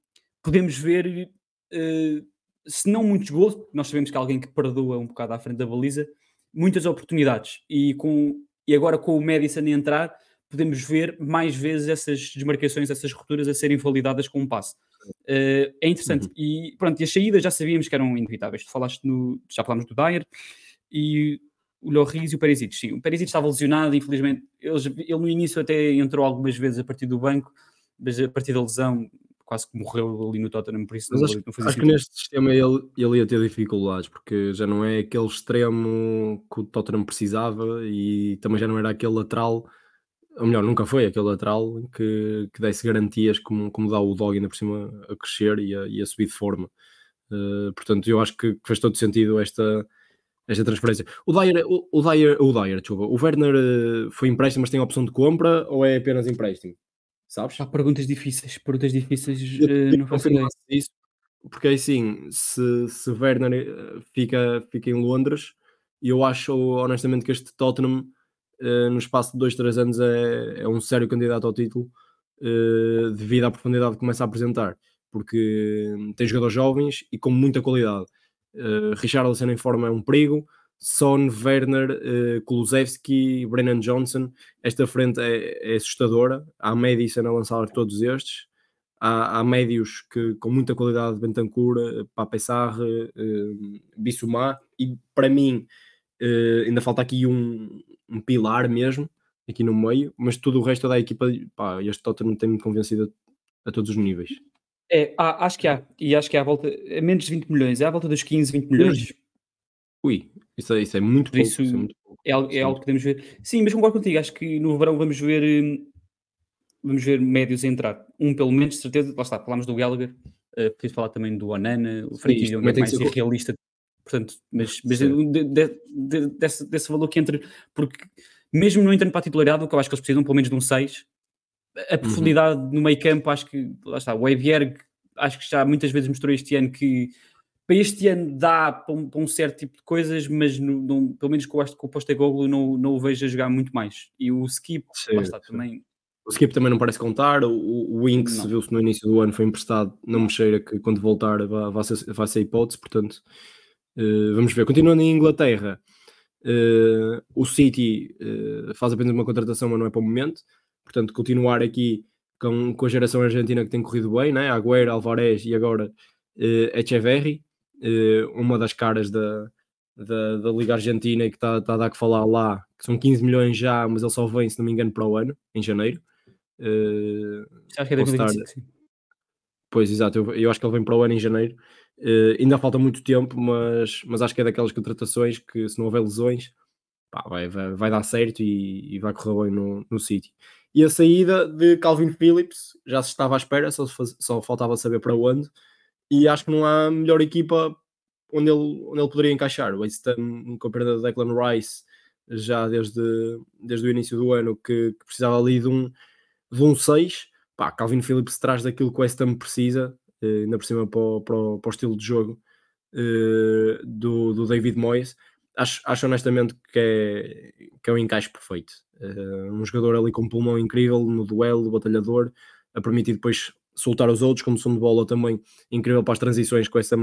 C: podemos ver, uh, se não muitos gols, nós sabemos que é alguém que perdoa um bocado à frente da baliza, muitas oportunidades. E, com, e agora com o Madison a entrar, podemos ver mais vezes essas desmarcações, essas rupturas a serem validadas com um passe. Uh, é interessante. Uhum. E pronto, e as saídas já sabíamos que eram inevitáveis. Tu falaste no, já falámos do Dyer e o Lloris e o Perisic. Sim, o Perisic estava lesionado, infelizmente. Ele, ele no início até entrou algumas vezes a partir do banco, mas a partir da lesão quase que morreu ali no Tottenham, por isso não,
B: acho,
C: não fazia
B: acho que neste sistema ele, ele ia ter dificuldades, porque já não é aquele extremo que o Tottenham precisava e também já não era aquele lateral ou melhor, nunca foi aquele lateral que, que desse garantias como, como dá o Dog ainda por cima a crescer e a, e a subir de forma. Uh, portanto, eu acho que faz todo sentido esta, esta transferência. O Dyer, o, o Dyer, o Dyer, desculpa, o Werner uh, foi empréstimo, mas tem a opção de compra ou é apenas empréstimo? Sabes?
C: Há perguntas difíceis, perguntas difíceis, uh, não faço ideia.
B: Isso, porque assim, se, se Werner fica, fica em Londres, eu acho honestamente que este Tottenham uh, no espaço de 2, 3 anos é, é, um sério candidato ao título uh, devido à profundidade que começa a apresentar, porque tem jogadores jovens e com muita qualidade. Uh, Richarlison em forma é um perigo, Son, Werner, uh, Kulusevski, Brennan Johnson, esta frente é, é assustadora. Há Madison a lançar todos estes, há, há médios que, com muita qualidade, Bentancur, Pape Sarre, uh, Bissouma, e para mim uh, ainda falta aqui um, um pilar mesmo aqui no meio, mas tudo o resto da equipa, pá, este Tottenham tem-me convencido a, a, todos os níveis.
C: É, há, acho que há, e acho que há à volta, é menos de 20 milhões, é à volta dos 15, 20 milhões.
B: Ui, isso é, isso é muito pouco.
C: Isso,
B: isso é, muito
C: pouco. é, algo, é algo que podemos ver. Sim, mas concordo contigo, acho que no verão vamos ver hum, vamos ver médios a entrar. Um pelo menos, de certeza, lá está, falámos do Gallagher, uh, preciso falar também do Onana, o Frankie é mais irrealista Portanto, mas, mas de, de, de, desse, desse valor que entre, porque mesmo não entrando para a titularidade, o que eu acho que eles precisam pelo menos de um 6, a uhum. profundidade uhum. no meio campo, acho que, lá está, o Evierg, acho que já muitas vezes mostrou este ano que para este ano dá para um, para um certo tipo de coisas, mas no, no, pelo menos com, com o Postecoglou não, não o vejo a jogar muito mais. E o Skip, sim, lá está, sim. também...
B: O Skip também não parece contar, o, o Winks viu-se no início do ano, foi emprestado, não me cheira que quando voltar vai, vai, ser, vai ser hipótese, portanto Uh, vamos ver. Continuando em Inglaterra, uh, o City uh, faz apenas uma contratação, mas não é para o momento. Portanto, continuar aqui com, com a geração argentina que tem corrido bem, né? Agüero, Alvarez e agora uh, Echeverri, uma das caras da, da, da Liga Argentina e que está tá a dar que falar lá, que são 15 milhões já, mas ele só vem, se não me engano, para o ano, em janeiro.
C: acho que é 2025,
B: Pois, exato, eu, eu, acho que ele vem para o ano em janeiro. Uh, ainda falta muito tempo, mas, mas acho que é daquelas contratações que, se não houver lesões, pá, vai, vai, vai, dar certo e, e, vai correr bem no, no City. E a saída de Calvin Phillips já se estava à espera, só, só faltava saber para onde. E acho que não há melhor equipa onde ele, onde ele poderia encaixar. O West Ham, com a perda de Declan Rice, já desde, desde o início do ano, que, que precisava ali de um, de um 6. Pá, Calvin Phillips traz daquilo que o West Ham precisa, uh, ainda por cima para o, para o, para o estilo de jogo uh, do, do David Moyes, acho, acho honestamente que é, que é um encaixe perfeito. Uh, um jogador ali com um pulmão incrível no duelo, batalhador, a permitir depois soltar os outros, como som de bola também incrível para as transições, com essa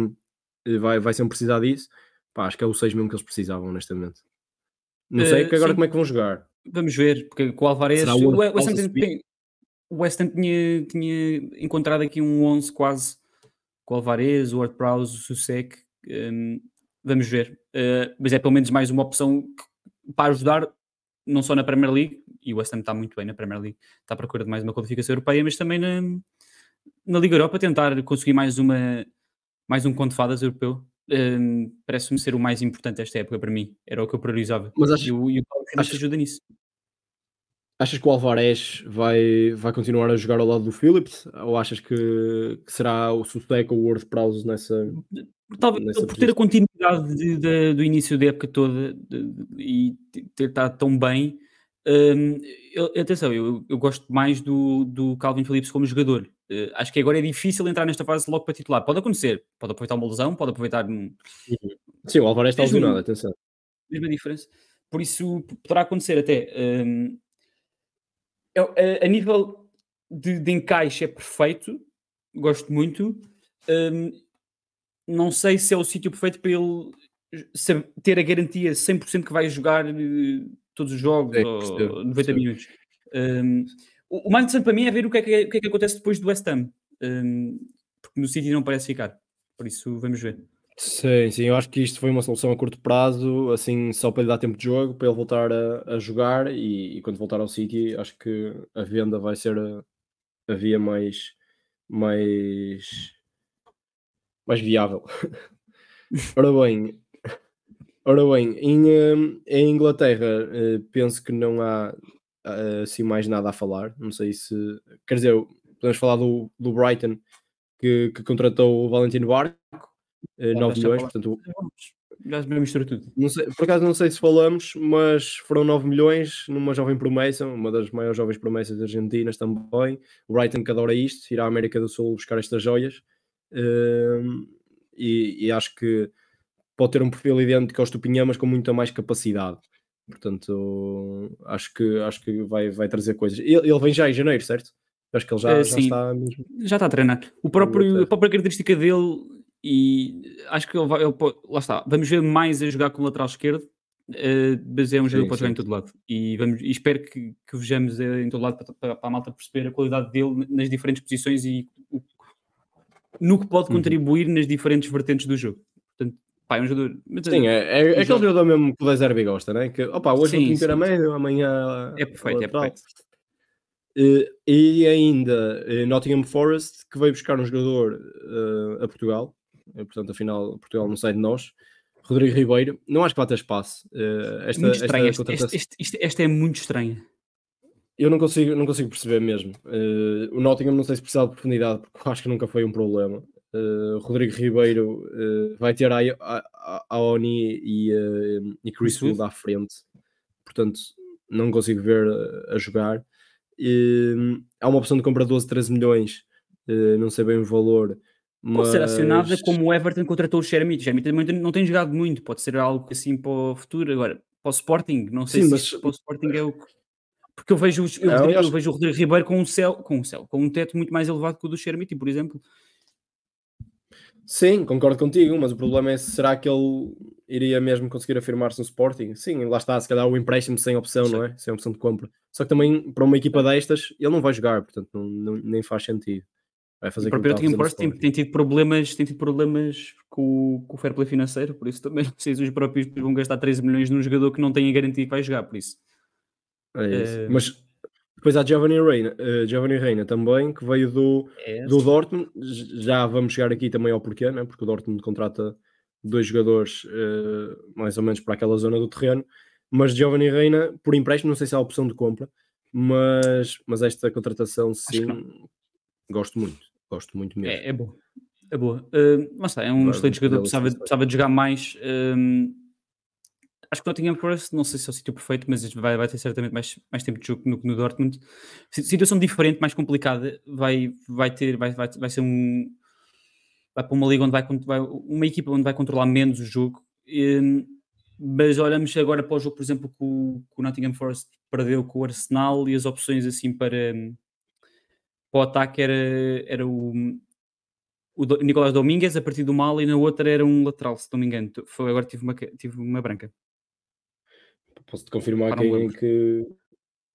B: vai, vai sempre precisar disso. Pá, acho que é o 6 mesmo que eles precisavam, honestamente. Não sei uh, agora sim. como é que vão jogar.
C: Vamos ver, porque com o Alvarez, o, o, o, o West Ham tinha, tinha encontrado aqui um 11 quase com o Alvarez, o Ward-Prowse, o Susek. Um, vamos ver. Uh, mas é pelo menos mais uma opção que, para ajudar, não só na Premier League, e o West Ham está muito bem na Premier League, está à procura de mais uma qualificação europeia, mas também na, na Liga Europa tentar conseguir mais uma mais um conto de fadas europeu um, parece-me ser o mais importante esta época para mim. Era o que eu priorizava.
B: Mas achas,
C: e o, e o
B: achas,
C: ajuda nisso.
B: Achas que o Alvarez vai, vai continuar a jogar ao lado do Phillips? Ou achas que, que será o Suteco ou o Ward Prowse nessa.
C: Talvez nessa por ter a continuidade de, de, do início da época toda de, e ter estado tão bem. Um, eu, atenção, eu, eu, gosto mais do, do Calvin Phillips como jogador. Uh, acho que agora é difícil entrar nesta fase logo para titular. Pode acontecer, pode aproveitar uma lesão, pode aproveitar. Um...
B: Sim, o Alvarez está lesionado, atenção.
C: Mesma diferença. Por isso poderá acontecer até. Um, a, a nível de, de, encaixe é perfeito, gosto muito. Um, não sei se é o sítio perfeito para ele ter a garantia 100% que vai jogar eh, todos os jogos, é, ou 90 minutos. Um, o, mais interessante para mim é ver o que é que, o que, é que acontece depois do West Ham, um, porque no City não parece ficar. Por isso, vamos ver.
B: Sim, sim, eu acho que isto foi uma solução a curto prazo, assim, só para lhe dar tempo de jogo, para ele voltar a, a jogar e, e, quando voltar ao City, acho que a venda vai ser a, a via mais, mais, mais viável. ora bem, ora bem, em, hum, em Inglaterra eh, penso que não há assim mais nada a falar, não sei se, quer dizer, podemos falar do, do Brighton que, que contratou o Valentino Barco, 9 milhões, portanto.
C: Já mistura tudo.
B: Não sei, por acaso não sei se falamos, mas foram 9 milhões numa jovem promessa, uma das maiores jovens promessas argentinas também. O Brighton que adora isto, ir à América do Sul buscar estas joias. Uh, e, e, acho que pode ter um perfil idêntico aos Tupinhamas com muita mais capacidade. Portanto, acho que, acho que vai, vai trazer coisas. Ele, ele vem já em janeiro, certo? Acho que ele já, uh, já está mesmo.
C: Já está a treinar. O próprio, a própria característica dele e acho que ele vai, ele pode, lá está, vamos ver mais a jogar com o lateral esquerdo, uh, mas é um jogador que pode jogar em todo lado e, vamos, e espero que, que vejamos eh, em todo lado para, para, para, a malta perceber a qualidade dele nas diferentes posições e o, no que pode uhum. contribuir uhum. nas diferentes vertentes do jogo. Portanto, pá, é um jogador.
B: Sim, é, é, é aquele jogador mesmo que o Zerbi gosta, né? Que opa, hoje sim, vou a médio, amanhã.
C: É perfeito, é perfeito.
B: Uh, e ainda uh, Nottingham Forest que veio buscar um jogador uh, a Portugal portanto, afinal, Portugal não sai de nós. Rodrigo Ribeiro, não acho que vá ter espaço.
C: Esta, muito estranha, esta, este, este, esta é muito estranha.
B: Eu não consigo, não consigo perceber mesmo. Uh, o Nottingham não sei se precisa de profundidade, porque acho que nunca foi um problema. Uh, Rodrigo Ribeiro uh, vai ter a, a, a Oni e, e Chris Wood à frente, portanto não consigo ver a jogar. há uma opção de compra de 12, 13 milhões, não sei bem o valor,
C: mas... Pode ser acionada como o Everton contratou o Shermit. O Shermit não tem jogado muito, pode ser algo assim para o futuro. Agora, para o Sporting, não sei Sim, se mas... para o Sporting é o que. Porque eu vejo, eu, não, eu, eu vejo o Rodrigo Ribeiro com um céu, com um céu, com um teto muito mais elevado que o do Shermit, por exemplo.
B: Sim, concordo contigo, mas o problema é será que ele iria mesmo conseguir afirmar-se no Sporting? Sim, lá está, se calhar o empréstimo sem opção, Sim. não é? Sem opção de compra. Só que também para uma equipa destas ele não vai jogar, portanto não, não nem faz sentido.
C: Vai fazer o próprio Nottingham tem, tem, tido problemas, tem tido problemas com, com o fair play financeiro, por isso também se os próprios vão gastar 13 milhões num jogador que não tem a garantia que vai jogar, por isso.
B: É isso. Uh... Mas depois há Giovanni Reina, uh, Giovanni Reina também, que veio do, é do Dortmund. Já vamos chegar aqui também ao porquê, né? porque o Dortmund contrata dois jogadores uh, mais ou menos para aquela zona do terreno. Mas Giovanni Reina, por empréstimo, não sei se há opção de compra, mas, mas esta contratação sim gosto muito. Gosto muito mesmo.
C: É, é boa. É boa. Uh, mas está, é um excelente jogador, precisava, precisava de jogar mais. Uh, acho que Nottingham Forest, não sei se é o sítio perfeito, mas vai, vai ter certamente mais, mais tempo de jogo no no Dortmund. Situação diferente, mais complicada, vai, vai ter, vai, vai, vai ser um. Vai para uma liga onde vai, vai uma equipa onde vai controlar menos o jogo. Uh, mas olhamos agora para o jogo, por exemplo, que o, que o Nottingham Forest perdeu com o Arsenal e as opções assim para, para o ataque era, era o, o Nicolás Domingues a partir do mal e na outra era um lateral, se não me engano. Foi, agora tive uma, tive uma branca.
B: Posso-te confirmar Para quem, é que,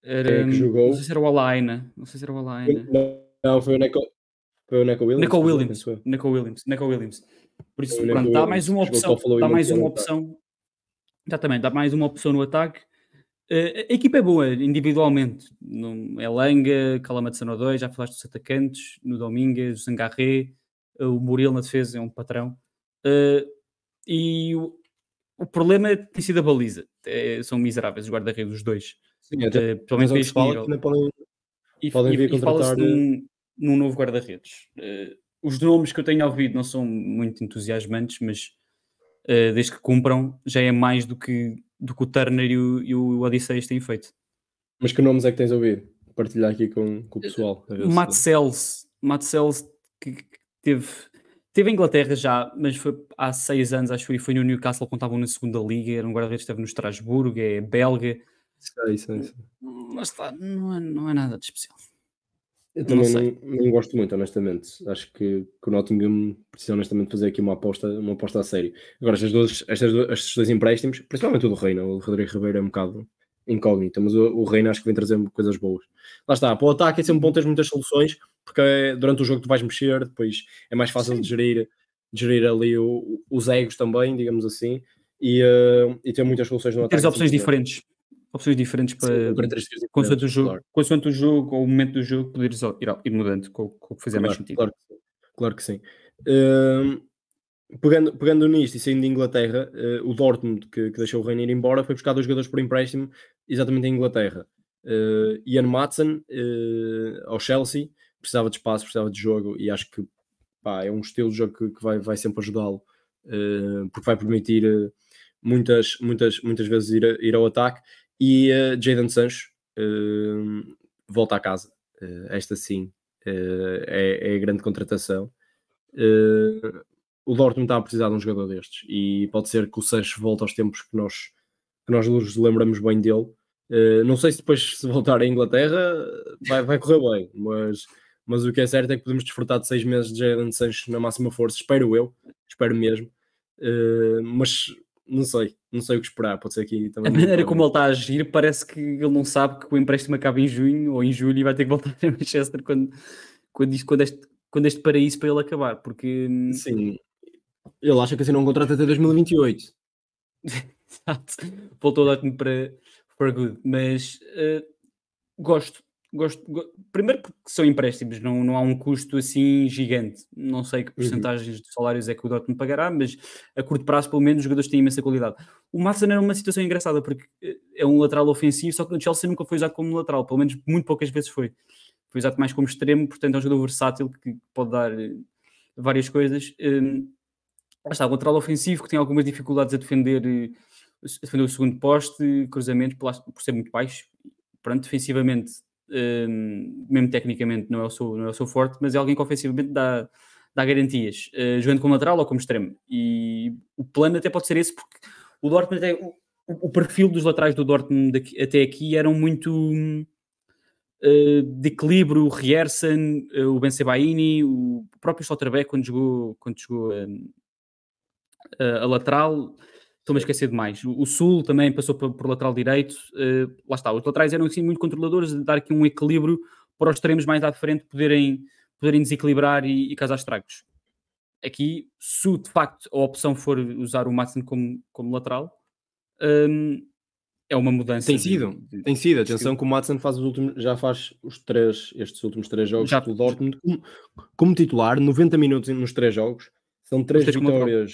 C: era, quem é que jogou? Não sei se era o Alaina. Não sei se era o Alaina.
B: Não, não foi o Neco, foi o Neco Williams.
C: Neco Williams. Neco Williams. Neco Williams. Por isso, pronto, dá mais uma opção. Dá mais uma opção. Exatamente, dá mais uma opção no ataque Uh, a equipa é boa individualmente. No, é Langa, Calamatsano 2, já falaste dos atacantes, no Domingues, o Sangarré, uh, o Murilo na defesa é um patrão. Uh, E o, o problema tem sido a baliza. É, são miseráveis os guarda-redes, os dois.
B: Sim, até, uh, pelo este fala, nível. Podem,
C: e, podem vir e, contratar... e num, num novo guarda-redes. Uh, os nomes que eu tenho ouvido não são muito entusiasmantes, mas uh, desde que cumpram, já é mais do que, do que o Turner e o, e o Odisseias têm feito.
B: Mas que nomes é que tens ouvido? Partilhar aqui com, com o pessoal.
C: Matt Sells, Matt Sells que, que teve Teve a Inglaterra já, mas foi há seis anos, acho que foi no Newcastle quando estavam na segunda liga, era um guarda-redes que esteve no Estrasburgo, é belga.
B: Sei, sei, sei.
C: Mas está, não é, não é nada de especial.
B: Eu também não, não, não, gosto muito, honestamente. Acho que, que o Nottingham precisa honestamente fazer aqui uma aposta, uma aposta a sério. Agora, estas duas, estas, estes dois empréstimos, principalmente o do Reina, o Rodrigo Ribeiro é um bocado incógnito, mas o, o Reina acho que vem trazer coisas boas. Lá está, para o ataque é sempre bom ter muitas soluções, porque durante o jogo tu vais mexer, depois é mais fácil de gerir, de gerir ali o, os egos também, digamos assim, e, uh, e ter muitas soluções no
C: ataque. Tens opções diferentes. Opções diferentes para Sim, consoante, o jogo, claro. consoante o jogo ou o momento do jogo, poderes ir, ir mudando com, com o que fizer
B: claro,
C: mais sentido.
B: Claro, claro que sim. Uh, pegando, pegando nisto e saindo de Inglaterra, uh, o Dortmund, que, que, deixou o Reino ir embora, foi buscar dois jogadores por empréstimo exatamente em Inglaterra. Uh, Ian Matson ao Chelsea precisava de espaço, precisava de jogo e acho que pá, é um estilo de jogo que, que vai, vai sempre ajudá-lo uh, porque vai permitir uh, muitas, muitas, muitas vezes ir, a, ir ao ataque. E uh, Sancho volta a casa. Esta sim é, é, a grande contratação. O Dortmund está a precisar de um jogador destes e pode ser que o Sancho volte aos tempos que nós, que nós nos lembramos bem dele. Não sei se depois se voltar à Inglaterra vai, vai correr bem, mas mas o que é certo é que podemos desfrutar de seis meses de Jadon Sancho na máxima força, espero eu, espero mesmo, uh, mas não sei, não sei o que esperar, pode ser aqui também.
C: A maneira como ele está a agir parece que ele não sabe que o empréstimo acaba em junho ou em julho e vai ter que voltar a Manchester quando, quando, isto, quando, este, quando este paraíso para ele acabar, porque...
B: Sim, ele acha que assim não contrata até 2028.
C: Exato, voltou a dar para for good, mas uh, gosto, Gosto, primeiro porque são empréstimos, não, não há um custo assim gigante. Não sei que uhum. porcentagens uhum. de salários é que o Dortmund pagará, mas a curto prazo, pelo menos, os jogadores têm imensa qualidade. O Matson era uma situação engraçada porque eh, é um lateral ofensivo, só que no Chelsea nunca foi usado como lateral, pelo menos muito poucas vezes foi. Foi usado mais como extremo, portanto é um jogador versátil que pode dar eh, várias coisas. Um, está, um lateral ofensivo que tem algumas dificuldades a defender, eh, a defender o segundo poste, cruzamentos, por ser muito baixo. Pronto, defensivamente um, mesmo tecnicamente não é, o seu, não é o seu forte, mas é alguém que ofensivamente dá, dá garantias, uh, jogando como lateral ou como extremo. E o plano até pode ser esse, porque o Dortmund, até, o, o perfil dos laterais do Dortmund daqui, até aqui eram muito uh, de equilíbrio, o Riersen, uh, o Bensebaini, o próprio Stotterbeck quando jogou, quando jogou a lateral estou-me a esquecer de mais. O, Sul também passou por, por lateral direito. Uh, lá está, os laterais eram assim muito controladores, de dar aqui um equilíbrio para os extremos mais à frente poderem, poderem desequilibrar e, e causar estragos. Aqui, se de facto a opção for usar o Matson como, como lateral, um, é uma mudança.
B: Tem sido, de, de, tem sido. Atenção que o Matson faz os últimos, já faz os três, estes últimos três jogos já, do Dortmund como, como, titular, 90 minutos nos três jogos. São três vitórias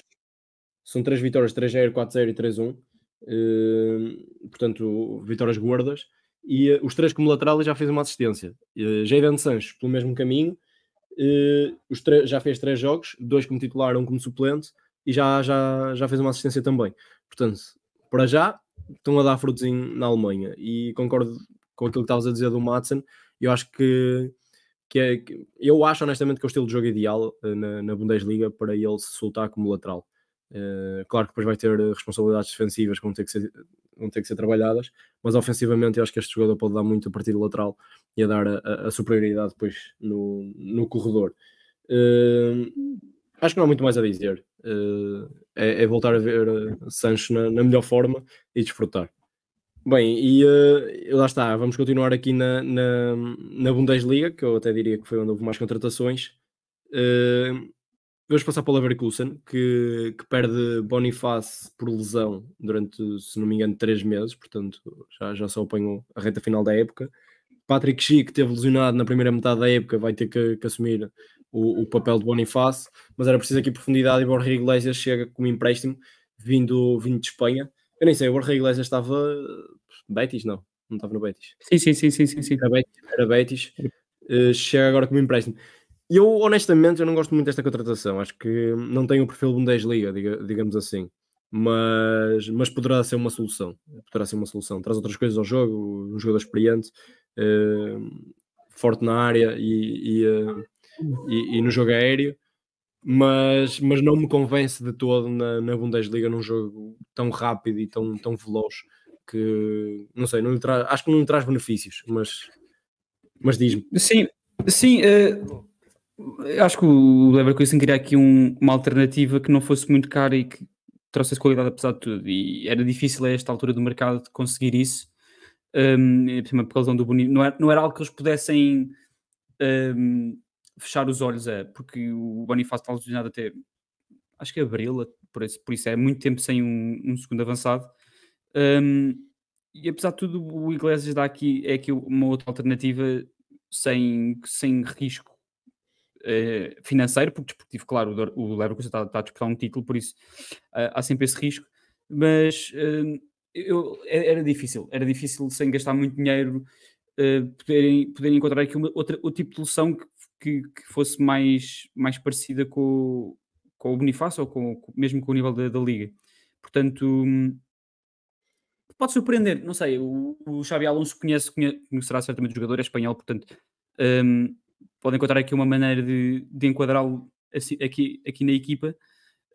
B: são três vitórias, 3-0, 4-0 e 3-1. Uh, eh, portanto, vitórias gordas. E uh, os três como lateral já fez uma assistência. Uh, Jadon Sancho, pelo mesmo caminho, uh, já fez três jogos, dois como titular, um como suplente, e já, já, já fez uma assistência também. Portanto, para já, estão a dar frutos em, na Alemanha. E concordo com aquilo que estavas a dizer do Madsen. Eu acho que, que, é, eu acho honestamente que é o estilo de jogo ideal na, na Bundesliga para ele se soltar como lateral. Uh, claro que depois vai ter responsabilidades defensivas que vão ter que, ser, vão ter que ser trabalhadas, mas ofensivamente eu acho que este jogador pode dar muito a partir lateral e a dar a, a superioridade depois no, no corredor. Uh, acho que não há muito mais a dizer. Uh, é, é, voltar a ver Sancho na, na, melhor forma e desfrutar. Bem, e lá está, vamos continuar aqui na, na, na Bundesliga, que eu até diria que foi onde houve mais contratações. Uh, Vamos passar para o Leverkusen, que, que perde Boniface por lesão durante, se não me engano, três meses, portanto já, já só apanhou a reta final da época. Patrick Schick, que teve lesionado na primeira metade da época, vai ter que, que assumir o, o papel de Bonifácio, mas era preciso aqui profundidade e Borja Iglesias chega como empréstimo vindo, vindo de Espanha. Eu nem sei, o Borja Iglesias estava Betis, não, não estava no Betis.
C: Sim, sim, sim, sim, sim. sim.
B: Era Betis, era Betis. Uh, chega agora como empréstimo. Eu, honestamente, eu não gosto muito desta contratação. Acho que não tem o perfil Bundesliga, diga, digamos assim. Mas, mas poderá ser uma solução. Poderá ser uma solução. Traz outras coisas ao jogo, um jogador experiente, uh, forte na área e, e, uh, e, e, no jogo aéreo. Mas, mas não me convence de todo na, na Bundesliga num jogo tão rápido e tão, tão veloz que não sei, não acho que não lhe traz benefícios, mas, mas diz-me.
C: Sim, sim, uh, acho que o Leverkusen queria aqui um, uma alternativa que não fosse muito cara e que trouxesse qualidade apesar de tudo. E era difícil a esta altura do mercado conseguir isso. Um, por causa do bonito, não era, não era algo que eles pudessem um, fechar os olhos a, porque o Bonifácio está lesionado até acho que é abril, por isso, por isso é muito tempo sem um, um segundo avançado. Um, e apesar de tudo, o Iglesias dá aqui, é aqui uma outra alternativa sem, sem risco uh, financeiro, porque desportivo, claro, o, Leverkusen está, está a disputar um título, por isso uh, há sempre esse risco, mas uh, eu, era difícil, era difícil sem gastar muito dinheiro poderem, poderem encontrar aqui uma, outra, outro tipo de solução que, que, que, fosse mais, mais parecida com, com o Bonifácio ou com, mesmo com o nível da, da liga. Portanto, pode surpreender, não sei, o, o Xabi Alonso conhece, conhece, conhecerá certamente o jogador, é espanhol, portanto, um, pode encontrar aqui uma maneira de, de enquadrá-lo aqui, aqui na equipa,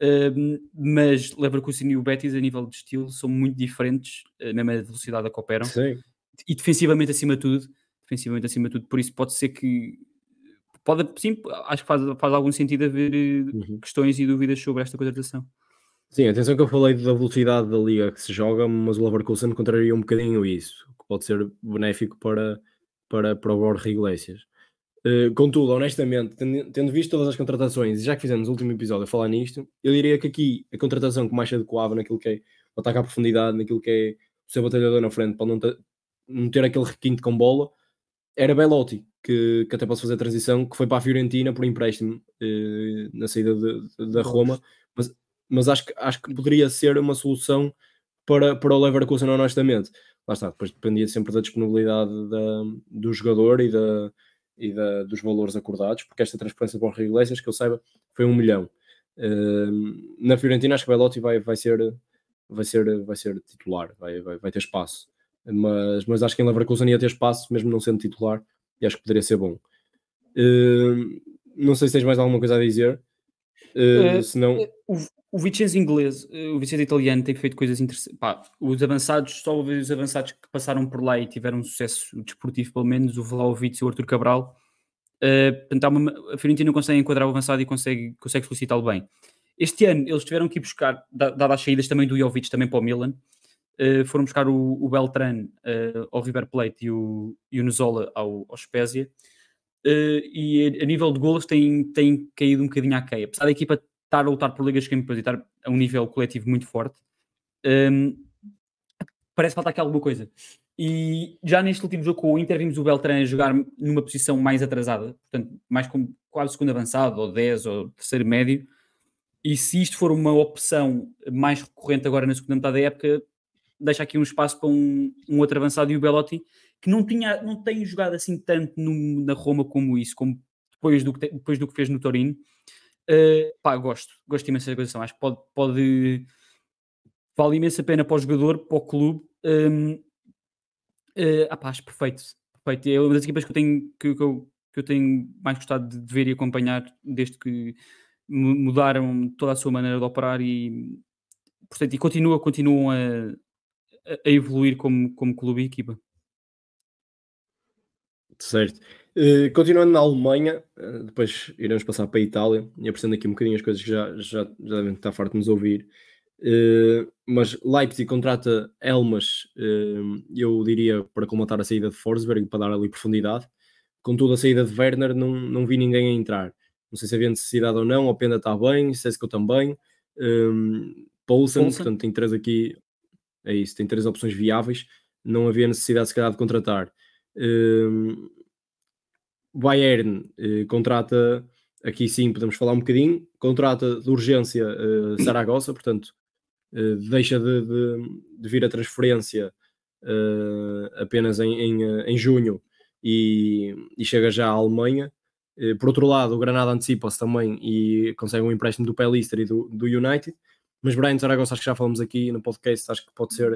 C: um, mas Leverkusen e o Betis a nível de estilo são muito diferentes, uh, na média velocidade a que operam,
B: Sim.
C: e defensivamente acima de tudo, defensivamente acima de tudo, por isso pode ser que pode, sim, acho que faz, faz algum sentido haver eh, uhum. questões e dúvidas sobre esta contratação.
B: Sim, atenção que eu falei da velocidade da liga que se joga, mas o Leverkusen contraria um bocadinho isso, que pode ser benéfico para, para, para o Borja Iglesias. Uh, contudo, honestamente, tendo, tendo, visto todas as contratações, e já que fizemos o último episódio a falar nisto, eu diria que aqui a contratação que mais se adequava naquilo que é o ataque à profundidade, naquilo que é o seu batalhador na frente, para não ter, não ter aquele requinte com bola, era Belotti, que, que até posso fazer a transição, que foi para a Fiorentina por empréstimo uh, na saída da Roma, mas mas acho que, acho que poderia ser uma solução para, para o Leverkusen, honestamente. Lá está, depois dependia sempre da disponibilidade da, do jogador e, da, e da, dos valores acordados, porque esta transferência para o Rio Iglesias, que eu saiba, foi um milhão. Uh, na Fiorentina, acho que Belotti vai, vai, ser, vai, ser, vai ser titular, vai, vai, vai ter espaço. Mas, mas acho que em Leverkusen ia ter espaço, mesmo não sendo titular, e acho que poderia ser bom. Uh, não sei se tens mais alguma coisa a dizer. Uh, senão...
C: o, o Vicenzo inglês, eh, o Vicenzo italiano tem feito coisas interessantes. Pá, os avançados, só os avançados que passaram por lá e tiveram um sucesso desportivo, pelo menos, o Vlaovic e o Arthur Cabral. Uh, portanto, uma, a Fiorentina consegue enquadrar o avançado e consegue, consegue solicitá-lo bem. Este ano eles tiveram que ir buscar, dadas as saídas também do Jovic também para o Milan, uh, foram buscar o, o Beltran uh, ao River Plate e o, e o Nozola ao, ao Spezia. Uh, e a, nível de golos tem, tem caído um bocadinho à queia. Apesar da equipa estar a lutar por Ligas Campeões e estar a um nível coletivo muito forte, um, parece faltar aqui alguma coisa. E já neste último jogo com o Inter vimos o Beltrán jogar numa posição mais atrasada, portanto, mais como quase segundo avançado, ou 10, ou terceiro médio. E se isto for uma opção mais recorrente agora na segunda metade da época, deixa aqui um espaço para um, um outro avançado e o Belotti, que não, tinha, não tem jogado assim tanto no, na Roma como isso, como depois do, que, depois do que fez no Torino. Uh, pá, gosto, gosto imenso da coisa. Acho que pode, pode vale imensa pena para o jogador, para o clube. Um, uh, ah, pá, acho perfeito, perfeito. É uma das equipas que eu tenho, que, que, eu, que eu tenho mais gostado de, de ver e acompanhar desde que mudaram toda a sua maneira de operar e, portanto, e continua, continuam a, a evoluir como, como clube e equipa.
B: Certo. Uh, continuando na Alemanha, uh, depois iremos passar para a Itália e apresentando aqui um bocadinho as coisas que já, já, já devem estar farto de nos ouvir. Uh, mas Leipzig contrata Elmas, eu diria, para comatar a saída de Forsberg, para dar ali profundidade. Contudo, a saída de Werner não, não vi ninguém a entrar. Não sei se havia necessidade ou não, o Penda está bem, Sesco também. Um, Poulsen, portanto, tem três aqui, é isso, tem três opções viáveis. Não havia necessidade, se calhar, de contratar. Um, Bayern eh, contrata aqui sim podemos falar um bocadinho. Contrata de urgência uh, Saragossa, portanto, uh, deixa de, de, de, vir a transferência apenas em, em, em junho e, e, chega já à Alemanha. por outro lado, o Granada antecipa-se também e consegue um empréstimo do Pellister e do, do United. Mas Brian Saragossa, acho que já falamos aqui no podcast, acho que pode ser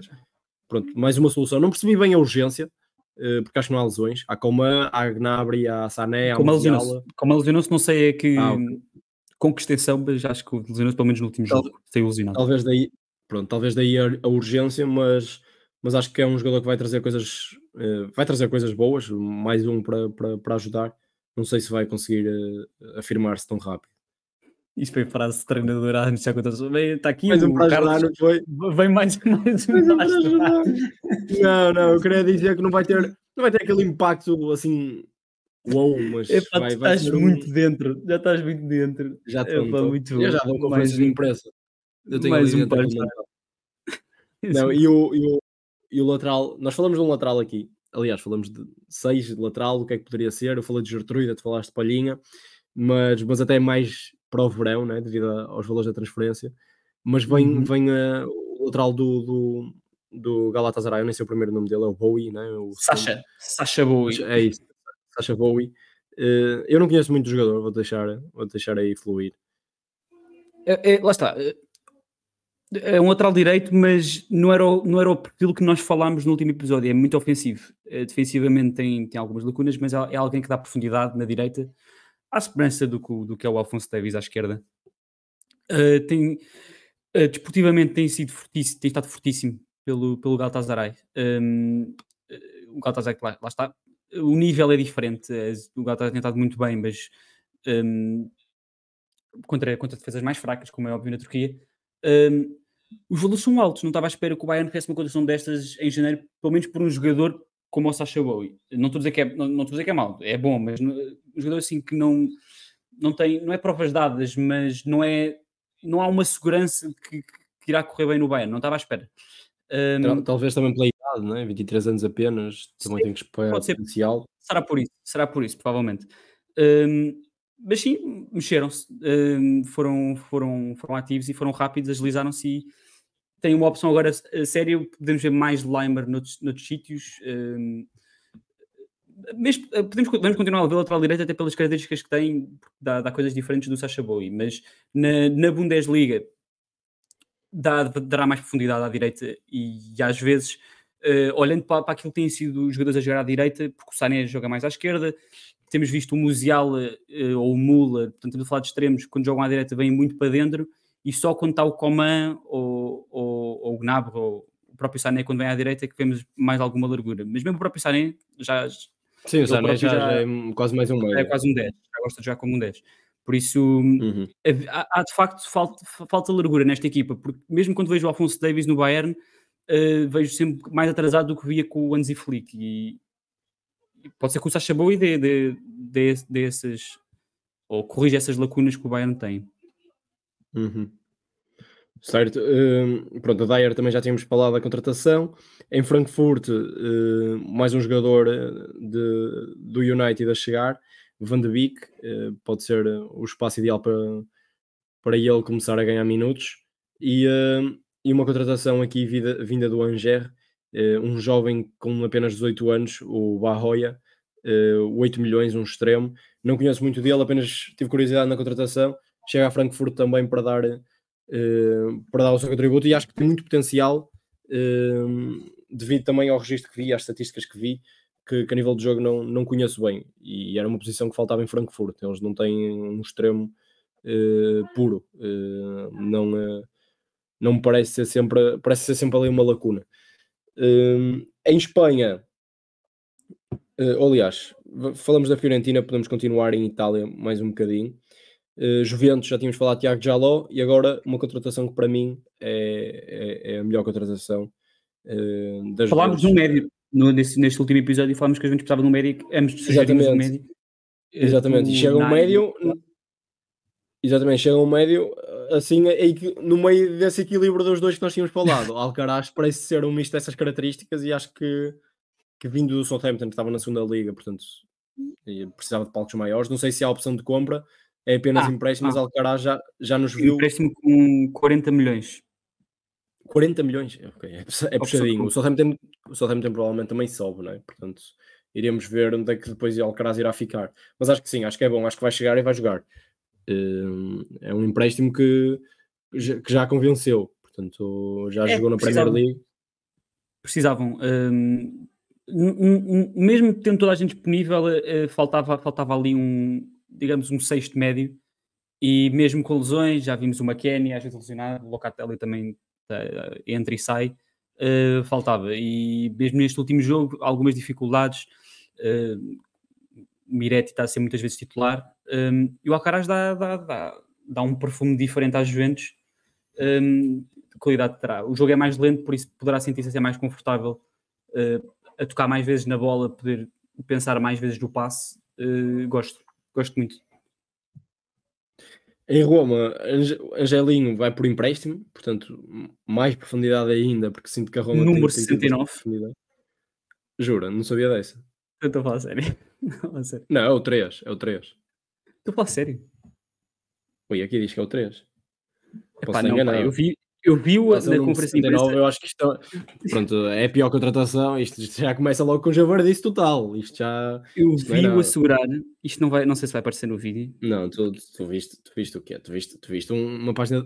B: pronto, mais uma solução. Não percebi bem a urgência, eh, porque acho que não há lesões. Há Coman, há Gnabry, há Sané, há
C: Como lesionou-se, não sei é que ah, com que extensão, mas acho que lesionou-se pelo menos no último Tal, jogo. Saiu lesionado.
B: Talvez daí, pronto, talvez daí a, a, urgência, mas, mas acho que é um jogador que vai trazer coisas, uh, vai trazer coisas boas, mais um para, para, para ajudar. Não sei se vai conseguir uh, afirmar-se tão rápido.
C: Isto foi frase de treinador a anunciar contra Está aqui
B: mais um para Carlos, ajudar, não foi?
C: Vem mais, mais um para ajudar.
B: Não, não, eu queria dizer que não vai ter, não vai ter aquele impacto assim Uou, mas
C: Epa, vai, vai estás muito um... dentro, já estás muito dentro.
B: Já estou
C: muito bom.
B: Eu já dou conferência de imprensa. Eu tenho mais um Não, e o, e, o, e o lateral, nós falamos de um lateral aqui. Aliás, falamos de seis de lateral, o que é que poderia ser? Eu falei de Gertruida, tu falaste de Palhinha, mas, mas até mais para o verão, né, devido aos valores da transferência. Mas vem, uhum. vem uh, o lateral do, do, do Galatasaray, eu nem sei o primeiro nome dele, é o Bowie, né? o
C: Sasha, Sasha Bowie.
B: É isso, Sasha Bowie. Uh, eu não conheço muito o jogador, vou deixar, vou deixar aí fluir.
C: É, é, lá está. É um lateral direito, mas não era, o, não era o perfil que nós falámos no último episódio. É muito ofensivo. É, defensivamente tem, tem algumas lacunas, mas é, é alguém que dá profundidade na direita à semelhança do, do que é o Alfonso Davis à esquerda. Uh, tem, uh, desportivamente tem sido fortíssimo, tem estado fortíssimo pelo, pelo Galatasaray. Um, o Galatasaray, lá, lá, está, o nível é diferente. O Galatasaray tem estado muito bem, mas um, contra, contra defesas mais fracas, como é óbvio na Turquia. Um, os valores são altos, não estava à espera que o Bayern tivesse uma condição destas em janeiro, pelo menos por um jogador como o Sacha Bowie. Não estou a dizer que é, não, não dizer que é mau, é bom, mas um jogador assim que não, não tem, não é provas dadas, mas não é, não há uma segurança que, que irá correr bem no Bayern, não estava à espera.
B: Um, Talvez também pela idade, não é? 23 anos apenas, também sim, tem que esperar potencial.
C: Será por isso, será por isso, provavelmente. Um, mas sim, mexeram-se, um, foram, foram, foram ativos e foram rápidos, agilizaram-se e tem uma opção agora séria, podemos ver mais Limer noutros, noutros sítios. Um, mas eh, podemos, podemos continuar a ver lateral direito até pelas características que tem, dá, dá coisas diferentes do Sacha Bowie, mas na, na Bundesliga dá, dará mais profundidade à direita e, e às vezes, uh, olhando para, para aquilo que têm sido os jogadores a jogar à direita, porque o Sané joga mais à esquerda, temos visto o Musiala uh, ou o Mula, portanto, estamos a falar de extremos, quando jogam à direita vêm muito para dentro e só quando está o Coman ou, ou, ou o Gnabry ou o próprio Sané quando vem à direita é que vemos mais alguma largura. Mas mesmo o próprio Sané já...
B: Sim, o Sané já, já, é quase mais um meio.
C: É quase um 10, já gosta de jogar como um 10. Por isso, uhum. há, há, de facto falta, falta largura nesta equipa, porque mesmo quando vejo o Alfonso Davis no Bayern, uh, vejo sempre mais atrasado do que via com o Anzi Flick. E, pode ser que o Sacha Bowie dê, dê, dê, dê essas, ou corrija essas lacunas que o Bayern tem.
B: Uhum. Certo, uh, pronto, a Dyer também já tínhamos falado da contratação. Em Frankfurt, uh, mais um jogador eh, de, do United a chegar, Van de Beek, uh, pode ser o espaço ideal para, para ele começar a ganhar minutos. E, e uma contratação aqui vinda, vinda do Anger, um jovem com apenas 18 anos, o Barroia, 8 milhões, um extremo. Não conheço muito dele, apenas tive curiosidade na contratação chega a Frankfurt também para dar, uh, para dar o seu contributo e acho que tem muito potencial uh, devido também ao registro que vi, às estatísticas que vi, que, que, a nível de jogo não, não conheço bem e era uma posição que faltava em Frankfurt. Eles não têm um extremo uh, puro, não, não me parece ser sempre, parece ser sempre ali uma lacuna. em Espanha, aliás, falamos da Fiorentina, podemos continuar em Itália mais um bocadinho. Uh, Juventus, já tínhamos falado Tiago Jaló, e agora uma contratação que para mim é, é, é a melhor contratação uh, das
C: Falámos um médio no, nesse, neste último episódio, falámos que a gente precisava de um médio, ambos
B: sugerimos um médio. Exatamente, e chega um médio, exatamente, chega um médio, assim, no meio desse equilíbrio dos dois que nós tínhamos falado. Alcaraz parece ser um misto dessas características e acho que, que vindo do Southampton, que estava na segunda liga, portanto, precisava de palcos maiores. Não sei se há opção de compra, é apenas
C: Ah,
B: empréstimo, mas
C: ah.
B: Alcaraz já, já nos viu
C: Empréstimo com 40 milhões.
B: 40 milhões. Ok, é, é puxadinho. O Southampton, o Southampton provavelmente também sobe, não é? Portanto, iremos ver onde é que depois o Alcaraz irá ficar. Mas acho que sim, acho que é bom, acho que vai chegar e vai jogar. Hum, É um empréstimo que, já- que já convenceu. Portanto, já
C: É,
B: jogou na Premier. League.
C: Precisavam. n- n- mesmo tendo toda a gente disponível, eh, eh, faltava, faltava ali um, digamos, um sexto médio. E mesmo com lesões, já vimos o McKennie às vezes lesionado, o Locatelli também eh, entra e sai, eh, faltava. E mesmo neste último jogo, algumas dificuldades. eh, Miretti está a ser muitas vezes titular. hum, e o Alcaraz dá, dá, dá, dá um perfume diferente às Juventus. hum, de qualidade terá. O jogo é mais lento, por isso poderá sentir-se até mais confortável eh, a tocar mais vezes na bola, poder pensar mais vezes no passe. Eh, gosto, gosto muito.
B: Em Roma, Ange- Angelinho vai por empréstimo, portanto, mais profundidade ainda, porque sinto que a Roma
C: Número
B: tem, tem tido
C: 69.
B: bastante profundidade. Jura, não sabia dessa.
C: Eu estou a falar sério. Falar sério.
B: Não, é o 3, é o 3.
C: Estou a falar sério.
B: Ui, aqui diz que é o 3. Posso
C: Epá, não, pá, eu vi, eu vi o,
B: Mas é
C: na conferência de
B: 79,
C: imprensa.
B: eu acho que isto pronto, é a pior contratação. Isto, isto já começa logo com javardice total. Isto já.
C: Eu
B: é
C: vi-o assegurar. Isto não vai, não sei se vai aparecer no vídeo.
B: Não, tu, tu, viste, tu viste o quê? Tu viste, tu viste um- uma página.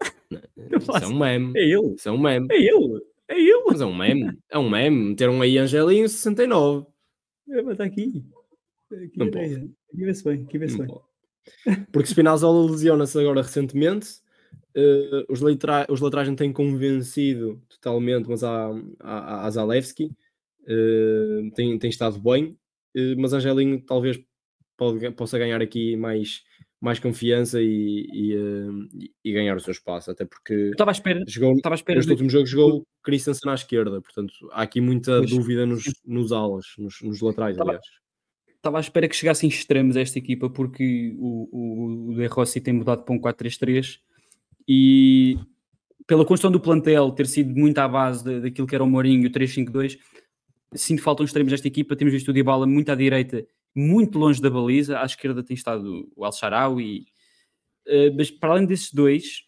B: Não, Isso é um meme.
C: É ele,
B: Isso é um meme.
C: é ele, é ele.
B: Mas é um meme. É um meme. Meteram aí Angelinho 69.
C: É, mas está aqui. Aqui,
B: Não
C: é,
B: pode.
C: aqui vê-se bem, aqui vê-se bem.
B: Porque Spinazzola lesiona-se agora recentemente. Eh, os, letra- os laterais não têm convencido totalmente, mas há, há, há Zalewski eh, tem, tem estado bem, eh, mas Angelinho talvez pode, possa ganhar aqui mais, mais confiança e, e, eh, e ganhar o seu espaço, até porque
C: estava à espera,
B: jogou,
C: estava à espera
B: neste
C: de,
B: último jogo jogou o Christensen à esquerda, portanto há aqui muita
C: Pois.
B: dúvida nos, nos alas, nos, nos laterais,
C: Estava-
B: aliás.
C: estava à espera que chegassem extremos a esta equipa, porque o, o, o De Rossi tem mudado para um 4-3-3 e pela construção do plantel ter sido muito à base da- daquilo que era o Mourinho e o 3-5-2, sinto faltam extremos desta equipa. Temos visto o Dybala muito à direita, muito longe da baliza, à esquerda tem estado o Al-Sharawi, eh, mas para além desses dois,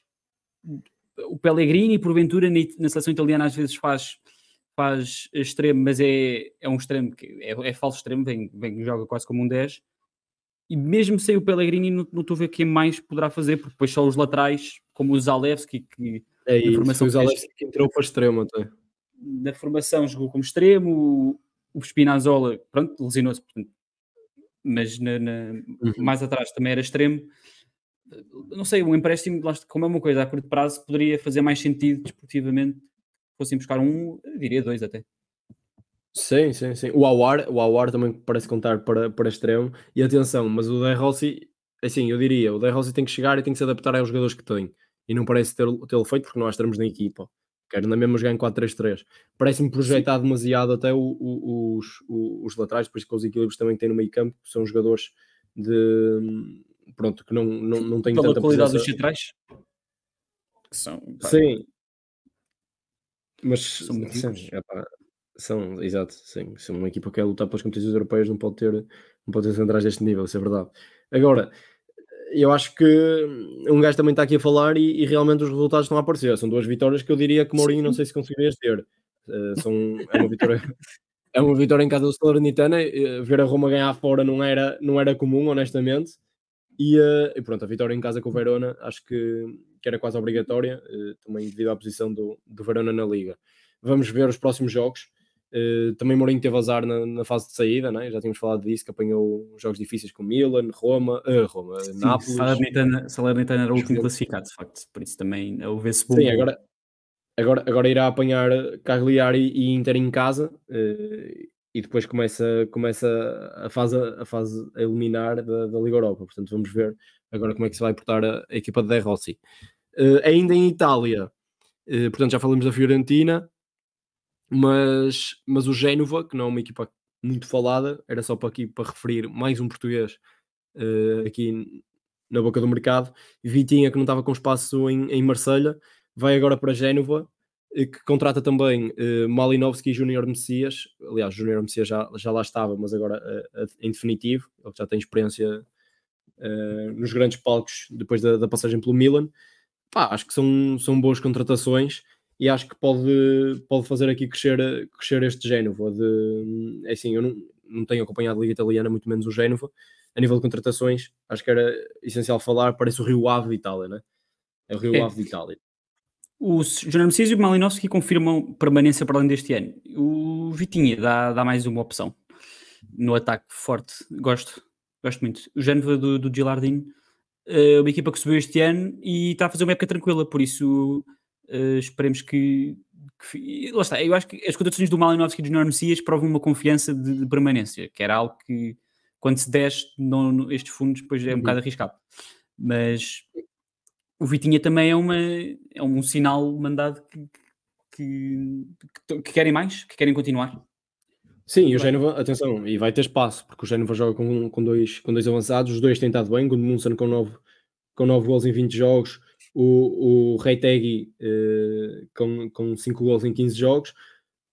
C: o Pellegrini, porventura, na seleção italiana às vezes faz faz extremo, mas é, é um extremo que é, é falso extremo, vem, vem, joga quase como um 10. E mesmo sem o Pellegrini, não, não estou a ver quem mais poderá fazer, porque depois só os laterais, como o Zalewski, que
B: É isso,
C: formação
B: o Zalewski que entrou para extremo até.
C: na formação jogou como extremo, o, Spinazzola, pronto, lesionou-se, portanto, mas na, na-
B: Uhum.
C: mais atrás também era extremo. Não sei, um empréstimo, como é uma coisa a curto prazo, poderia fazer mais sentido desportivamente. Fossem buscar um, diria dois até.
B: Sim, sim, sim. O Awar, o Awar também parece contar para, para extremo. E atenção, mas o De Rossi, assim, eu diria, o De Rossi tem que chegar e tem que se adaptar aos jogadores que tem. E não parece ter- tê-lo feito porque há extremos na equipa. Quero na mesma jogar em 4-3-3. Parece-me projetar demasiado até o- o- os, o- os laterais, depois com os equilíbrios também que tem no meio campo, que são jogadores de pronto, que não, não, não têm
C: Pela
B: tanta
C: qualidade
B: presença.
C: dos centrais. Que são, pá,
B: Sim. Mas
C: São
B: sim, são, exato, sim. Se uma equipa que quer lutar pelas competições europeias não pode ter, não pode ter centrais deste nível, isso é verdade. Agora, eu acho que um gajo também está aqui a falar e, e realmente os resultados estão a aparecer. São duas vitórias que eu diria que Mourinho não sei se conseguirias ter. Eh, são, é uma vitória. É uma vitória em casa do Salernitana. eh, Ver a Roma ganhar fora não era, não era comum, honestamente. E, eh, e pronto, a vitória em casa com o Verona acho que, que era quase obrigatória, também devido à posição do, do Verona na Liga. Vamos ver os próximos jogos. Eh, também Mourinho teve azar na, na fase de saída, né? já tínhamos falado disso, que apanhou jogos difíceis com Milan, Roma, eh, Roma
C: sim,
B: Nápoles.
C: Salernitana, Salernitana era o último classificado, de facto. Por isso também houve-se bom.
B: Sim, agora, agora, agora irá apanhar Cagliari e Inter em casa eh, e depois começa, começa a, fase, a fase a eliminar da, da Liga Europa. Portanto, vamos ver agora como é que se vai portar a, a equipa de De Rossi. Ainda em Itália, portanto, já falamos da Fiorentina, mas, mas o Génova, que não é uma equipa muito falada, era só para aqui para referir mais um português eh, aqui na boca do mercado. Vitinha, que não estava com espaço em, em Marselha, vai agora para Génova, eh, que contrata também eh, Malinovski e Júnior Messias. Aliás, Júnior Messias já, já lá estava, mas agora eh, eh, em definitivo, ele já tem experiência uh, nos grandes palcos depois da, da, passagem pelo Milan. Pá, acho que são, são boas contratações e acho que pode, pode fazer aqui crescer, crescer este Génova. De, é assim, eu não, não tenho acompanhado a Liga Italiana, muito menos o Génova. A nível de contratações, acho que era essencial falar, parece o Rio Ave de Itália, né? É o Rio é. Ave de Itália.
C: O Jornal Messias e o Malinowski confirmam permanência para além deste ano. O Vitinha dá, dá mais uma opção no ataque forte. Gosto, gosto muito. O Génova do, do Gilardino, uh, uma equipa que subiu este ano e está a fazer uma época tranquila, por isso uh, esperemos que, que, Lá está, eu acho que as contratações do Malinowski e do Jornal Messias provam uma confiança de, de, permanência, que era algo que quando se desce no, estes fundos depois é um uhum. bocado arriscado. Mas o Vitinha também é, uma, é um sinal mandado que, que, que, querem mais, que querem continuar.
B: Sim, e o Génova, atenção, e vai ter espaço, porque o Génova joga com, com, dois, com dois avançados, os dois têm estado bem, Gudmundsson com 9 com nove gols em 20 jogos, o, o uh, com, com 5 gols em 15 jogos,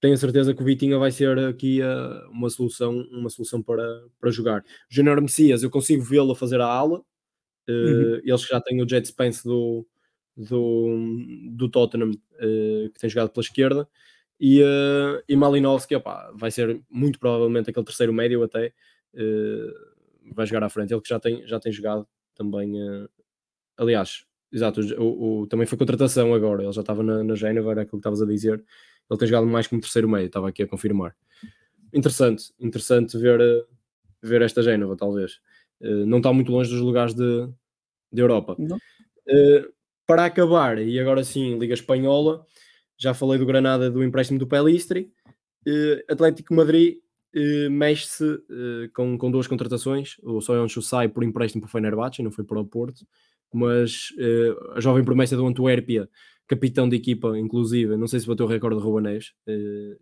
B: tenho certeza que o Vitinha vai ser aqui uh, uma solução, uma solução para, para jogar. Júnior Messias, eu consigo vê-lo a fazer a ala, uhum. Eh, eles já têm o Jet Spence do, do, do Tottenham, uh, que tem jogado pela esquerda, e, uh, e Malinowski opa, vai ser muito provavelmente aquele terceiro médio até, vai jogar à frente, ele que já tem, já tem jogado também, aliás, exato, o, o, também foi contratação agora, ele já estava na, na Génova, era aquilo que estavas a dizer, ele tem jogado mais como terceiro médio, estava aqui a confirmar. Interessante, interessante ver, ver esta Génova, talvez. Eh, não está muito longe dos lugares de, de Europa. Uh, para acabar, e agora sim, Liga Espanhola, já falei do Granada do empréstimo do Pelistri. Uh, Atlético Madrid mexe-se com, com duas contratações. O Soyonchu sai por empréstimo para o Fenerbahçe, não foi para o Porto, mas a jovem promessa do Antuérpia, capitão de equipa, inclusive, não sei se bateu o recorde do Rubanês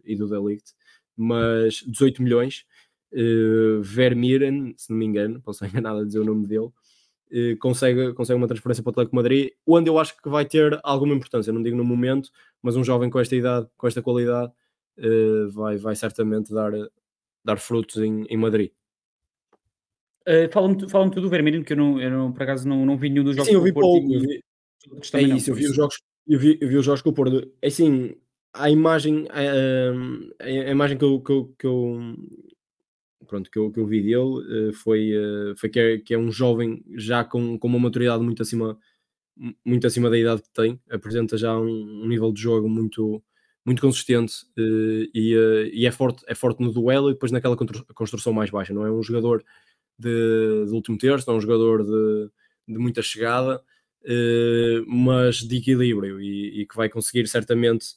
B: e do Delict, mas 18 milhões uh, Vermiren, se não me engano, posso enganado a dizer o nome dele, uh, consegue, consegue uma transferência para o Atlético Madrid, onde eu acho que vai ter alguma importância, não digo no momento, mas um jovem com esta idade, com esta qualidade, uh, vai, vai certamente dar, dar frutos em, em Madrid.
C: Uh, Fala-me fala tu do Vermiren, que eu, não, eu não, por acaso não, não vi nenhum dos jogos.
B: Sim, eu vi pouco. Eu vi, é isso, eu vi os jogos, eu vi, eu vi os jogos com o Porto. É assim, a imagem, a, a, a imagem que eu, que eu, que eu, pronto, que eu, que eu vi dele uh, foi, uh, foi que, é, que é um jovem já com, com uma maturidade muito acima, muito acima da idade que tem, apresenta já um, um nível de jogo muito, muito consistente e, e, é, forte, é forte no duelo e depois naquela construção mais baixa, não é um jogador de, de último terço, é um jogador de, de muita chegada, mas de equilíbrio e, e, que vai conseguir certamente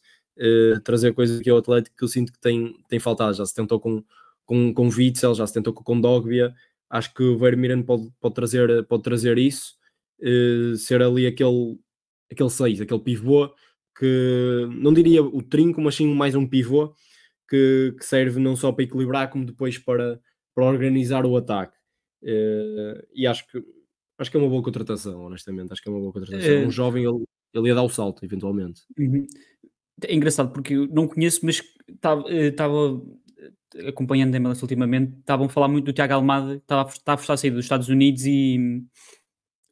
B: trazer coisas que o Atlético que eu sinto que tem, tem faltado, já se tentou com com, com Witzel, já se tentou com Kondogbia, acho que o Vermiren pode, pode, trazer, pode trazer isso, uh, ser ali aquele, aquele 6, aquele pivô, que não diria o trinco, mas sim mais um pivô, que, que serve não só para equilibrar, como depois para, para organizar o ataque. Uh, e acho que, acho que é uma boa contratação, honestamente, acho que é uma boa contratação. É... Um jovem, ele, ele ia dar o salto, eventualmente.
C: Uhum. É engraçado, porque eu não conheço, mas estava acompanhando a MLS ultimamente, estavam a falar muito do Tiago Almada, estava, estava a forçar a sair dos Estados Unidos e hum,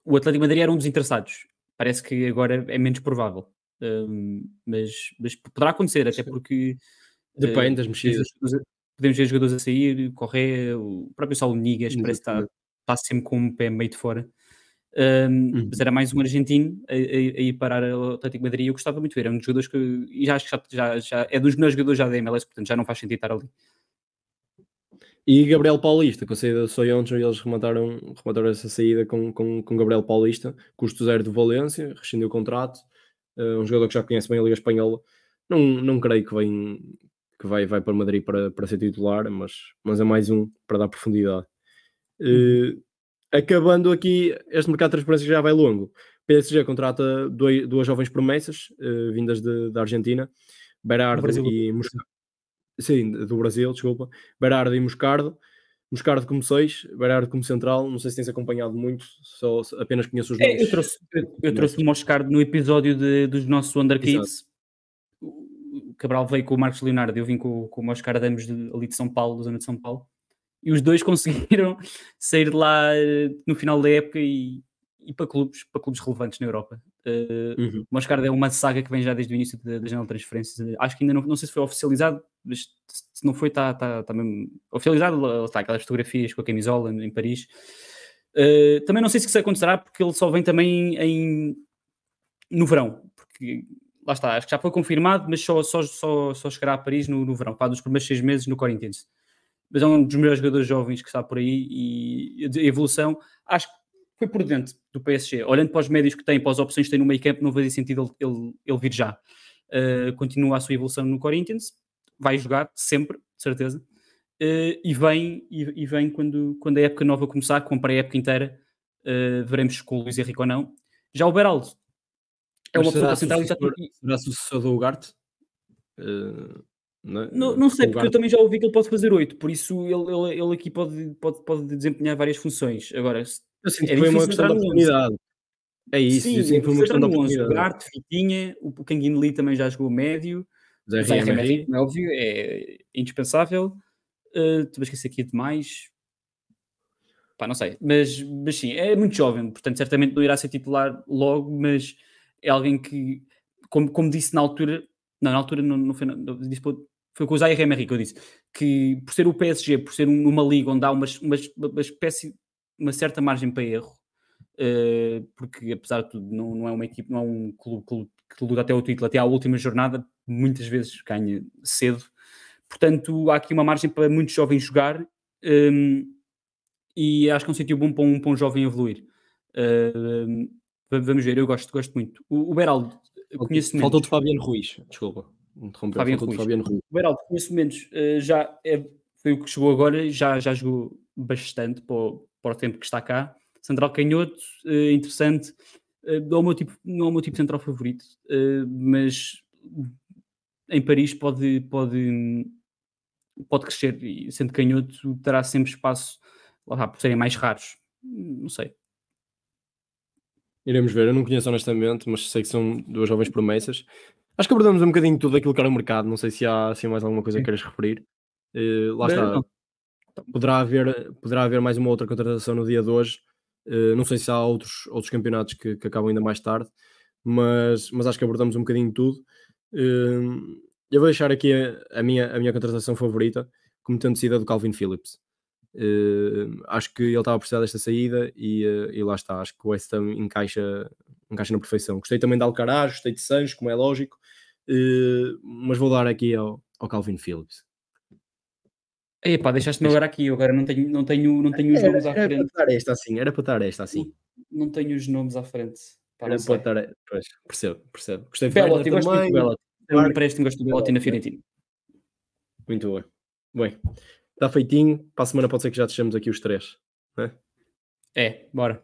C: o Atlético Madrid era um dos interessados. Parece que agora é menos provável. Um, mas, mas, poderá acontecer, até porque
B: depende uh, das mexidas.
C: Podemos ver jogadores a sair, correr, o próprio Saulo Nigas parece que está, está sempre com um pé meio de fora. Um, uhum. Mas era mais um argentino a, a, a, ir parar o Atlético Madrid e eu gostava muito de ver. É um dos jogadores que e já acho que já, já, já, é dos melhores jogadores já da MLS, portanto já não faz sentido estar ali.
B: E Gabriel Paulista, com a saída do Soyoncho, eles remataram, remataram essa saída com, com, com Gabriel Paulista, custo zero de Valência, rescindiu o contrato, uh, um jogador que já conhece bem a Liga Espanhola. Não, não creio que, vem, que vai, vai para Madrid para, para ser titular, mas, mas é mais um para dar profundidade. Uh, acabando aqui, este mercado de transferência já vai longo. PSG contrata dois, duas jovens promessas uh, vindas de, da Argentina, Berardo e Moscatelli. Sim, do Brasil, desculpa. Berardo e Moscardo. Moscardo como 6, Berardo como central. Não sei se tens acompanhado muito, só apenas conheço os nomes.
C: É, eu trouxe, eu, eu trouxe o Moscardo no episódio de, dos nossos Wonder Kids. O Cabral veio com o Marcos Leonardo, eu vim com, com o Moscardo ambos de, ali de São Paulo, da zona de São Paulo. e os dois conseguiram sair de lá eh, no final da época e, e para clubes, para clubes relevantes na Europa. Uh,
B: Uhum.
C: O Moscardo é uma saga que vem já desde o início da, da janela de transferências. Acho que ainda não, não sei se foi oficializado, mas se não foi, está tá, tá mesmo oficializado. Está aquelas fotografias com a camisola em Paris. Uh, também não sei se isso acontecerá, porque ele só vem também em, no verão. Porque lá está, acho que já foi confirmado, mas só, só, só, só chegará a Paris no, no verão, para dos primeiros seis meses no Corinthians. Mas é um dos melhores jogadores jovens que está por aí e a evolução, acho que foi por dentro do PSG. Olhando para os médios que tem, para as opções que tem no meio campo, não fazia sentido ele, ele, ele vir já. Uh, continua a sua evolução no Corinthians, vai jogar sempre, de certeza. Uh, e vem, e, e, vem quando, quando a época nova começar, com a época inteira, uh, veremos com o Luís Henrique ou não. Já o Beraldo é uma pessoa centralizada.
B: Será sucessor do Ugarte? Uh,
C: não, não, não sei, porque eu também já ouvi que ele pode fazer 8, por isso ele, ele, ele aqui pode, pode, pode desempenhar várias funções. Agora,
B: eu sinto é que foi uma questão de oportunidade. É isso,
C: Sim,
B: eu sinto que foi uma questão de oportunidade.
C: O Garte, o Lee também já jogou médio.
B: Zé
C: Remery, é óbvio, é indispensável. Uh, Estou a esquecer aqui demais. Pá, não sei, mas, mas sim, é muito jovem, portanto, certamente não irá ser titular logo, mas é alguém que, como, como disse na altura, não, na altura não, não foi, não, foi com o Zé Remery que eu disse, que por ser o PSG, por ser uma liga onde há uma, uma, uma espécie, uma certa margem para erro, uh, porque apesar de tudo, não, não é uma equipe, não é um clube, clube que luta até o título, até à última jornada, muitas vezes ganha cedo. Portanto, há aqui uma margem para muitos jovens jogar um, e acho que é um sítio bom para um, para um jovem evoluir. Uh, vamos ver, eu gosto, gosto muito. O, o Beraldo, conheço
B: Faltou de Fabiano Ruiz, desculpa.
C: Fabiano Ruiz. Fabiano Ruiz. O Beraldo, conheço menos, uh, já é, foi o que chegou agora, já, já jogou bastante para o, para o tempo que está cá. Central canhoto, uh, interessante. Uh, não, é o meu tipo, não é o meu tipo de central favorito, mas em Paris pode, pode, pode crescer e sendo canhoto terá sempre espaço lá, por serem mais raros. Não sei.
B: Iremos ver, eu não conheço honestamente, mas sei que são duas jovens promessas. Acho que abordamos um bocadinho tudo aquilo que era o mercado. Não sei se há assim, mais alguma coisa que queiras referir. Uh, lá está. Não. Poderá haver, poderá haver mais uma outra contratação no dia de hoje. Uh, não sei se há outros, outros campeonatos que, que, acabam ainda mais tarde, mas, mas acho que abordamos um bocadinho tudo. Uh, eu vou deixar aqui a, a, minha, a minha contratação favorita, como tendo sido a do Calvin Phillips. Uh, acho que ele estava a precisar desta saída e, uh, e, lá está. Acho que o West Ham encaixa, encaixa na perfeição. Gostei também de Alcaraz, gostei de Sancho, como é lógico, uh, mas vou dar aqui ao, ao Calvin Phillips.
C: Epá, deixaste-me agora aqui, eu agora não tenho, não tenho, não tenho os
B: era,
C: nomes à frente.
B: Era para estar esta assim, era para estar esta assim.
C: Não, não tenho os nomes à frente. Pá,
B: era para estar, pois, percebo, percebo. Gostei de
C: Belotti, gosto muito do Belotti. É um empréstimo, gosto do Belotti na Fiorentina.
B: Muito bem. Bem, está feitinho. Para a semana pode ser que já deixemos aqui os três. Né?
C: É, bora.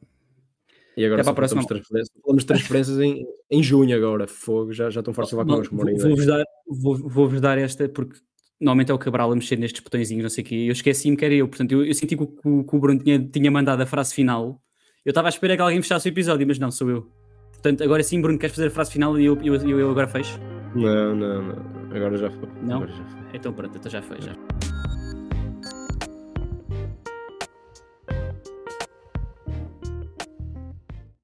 B: E agora
C: Até para a
B: faltamos transferências. Falamos de transferências em, em junho agora. Fogo, já, já estão fortes levar connosco.
C: Vou- Vou-vos dar, vou, vou-vos dar esta porque normalmente é o Cabral a mexer nestes botõezinhos, não sei o quê. Eu esqueci-me que era eu. Portanto, eu, eu senti que o, que o- Bruno tinha, tinha mandado a frase final. Eu estava à espera que alguém fechasse o episódio, mas não, sou eu. Portanto, agora sim, Bruno, queres fazer a frase final e eu, eu, eu, eu agora fecho?
B: Não, não, não. Agora já foi.
C: Não?
B: Agora já foi.
C: Então pronto, então já foi. Já.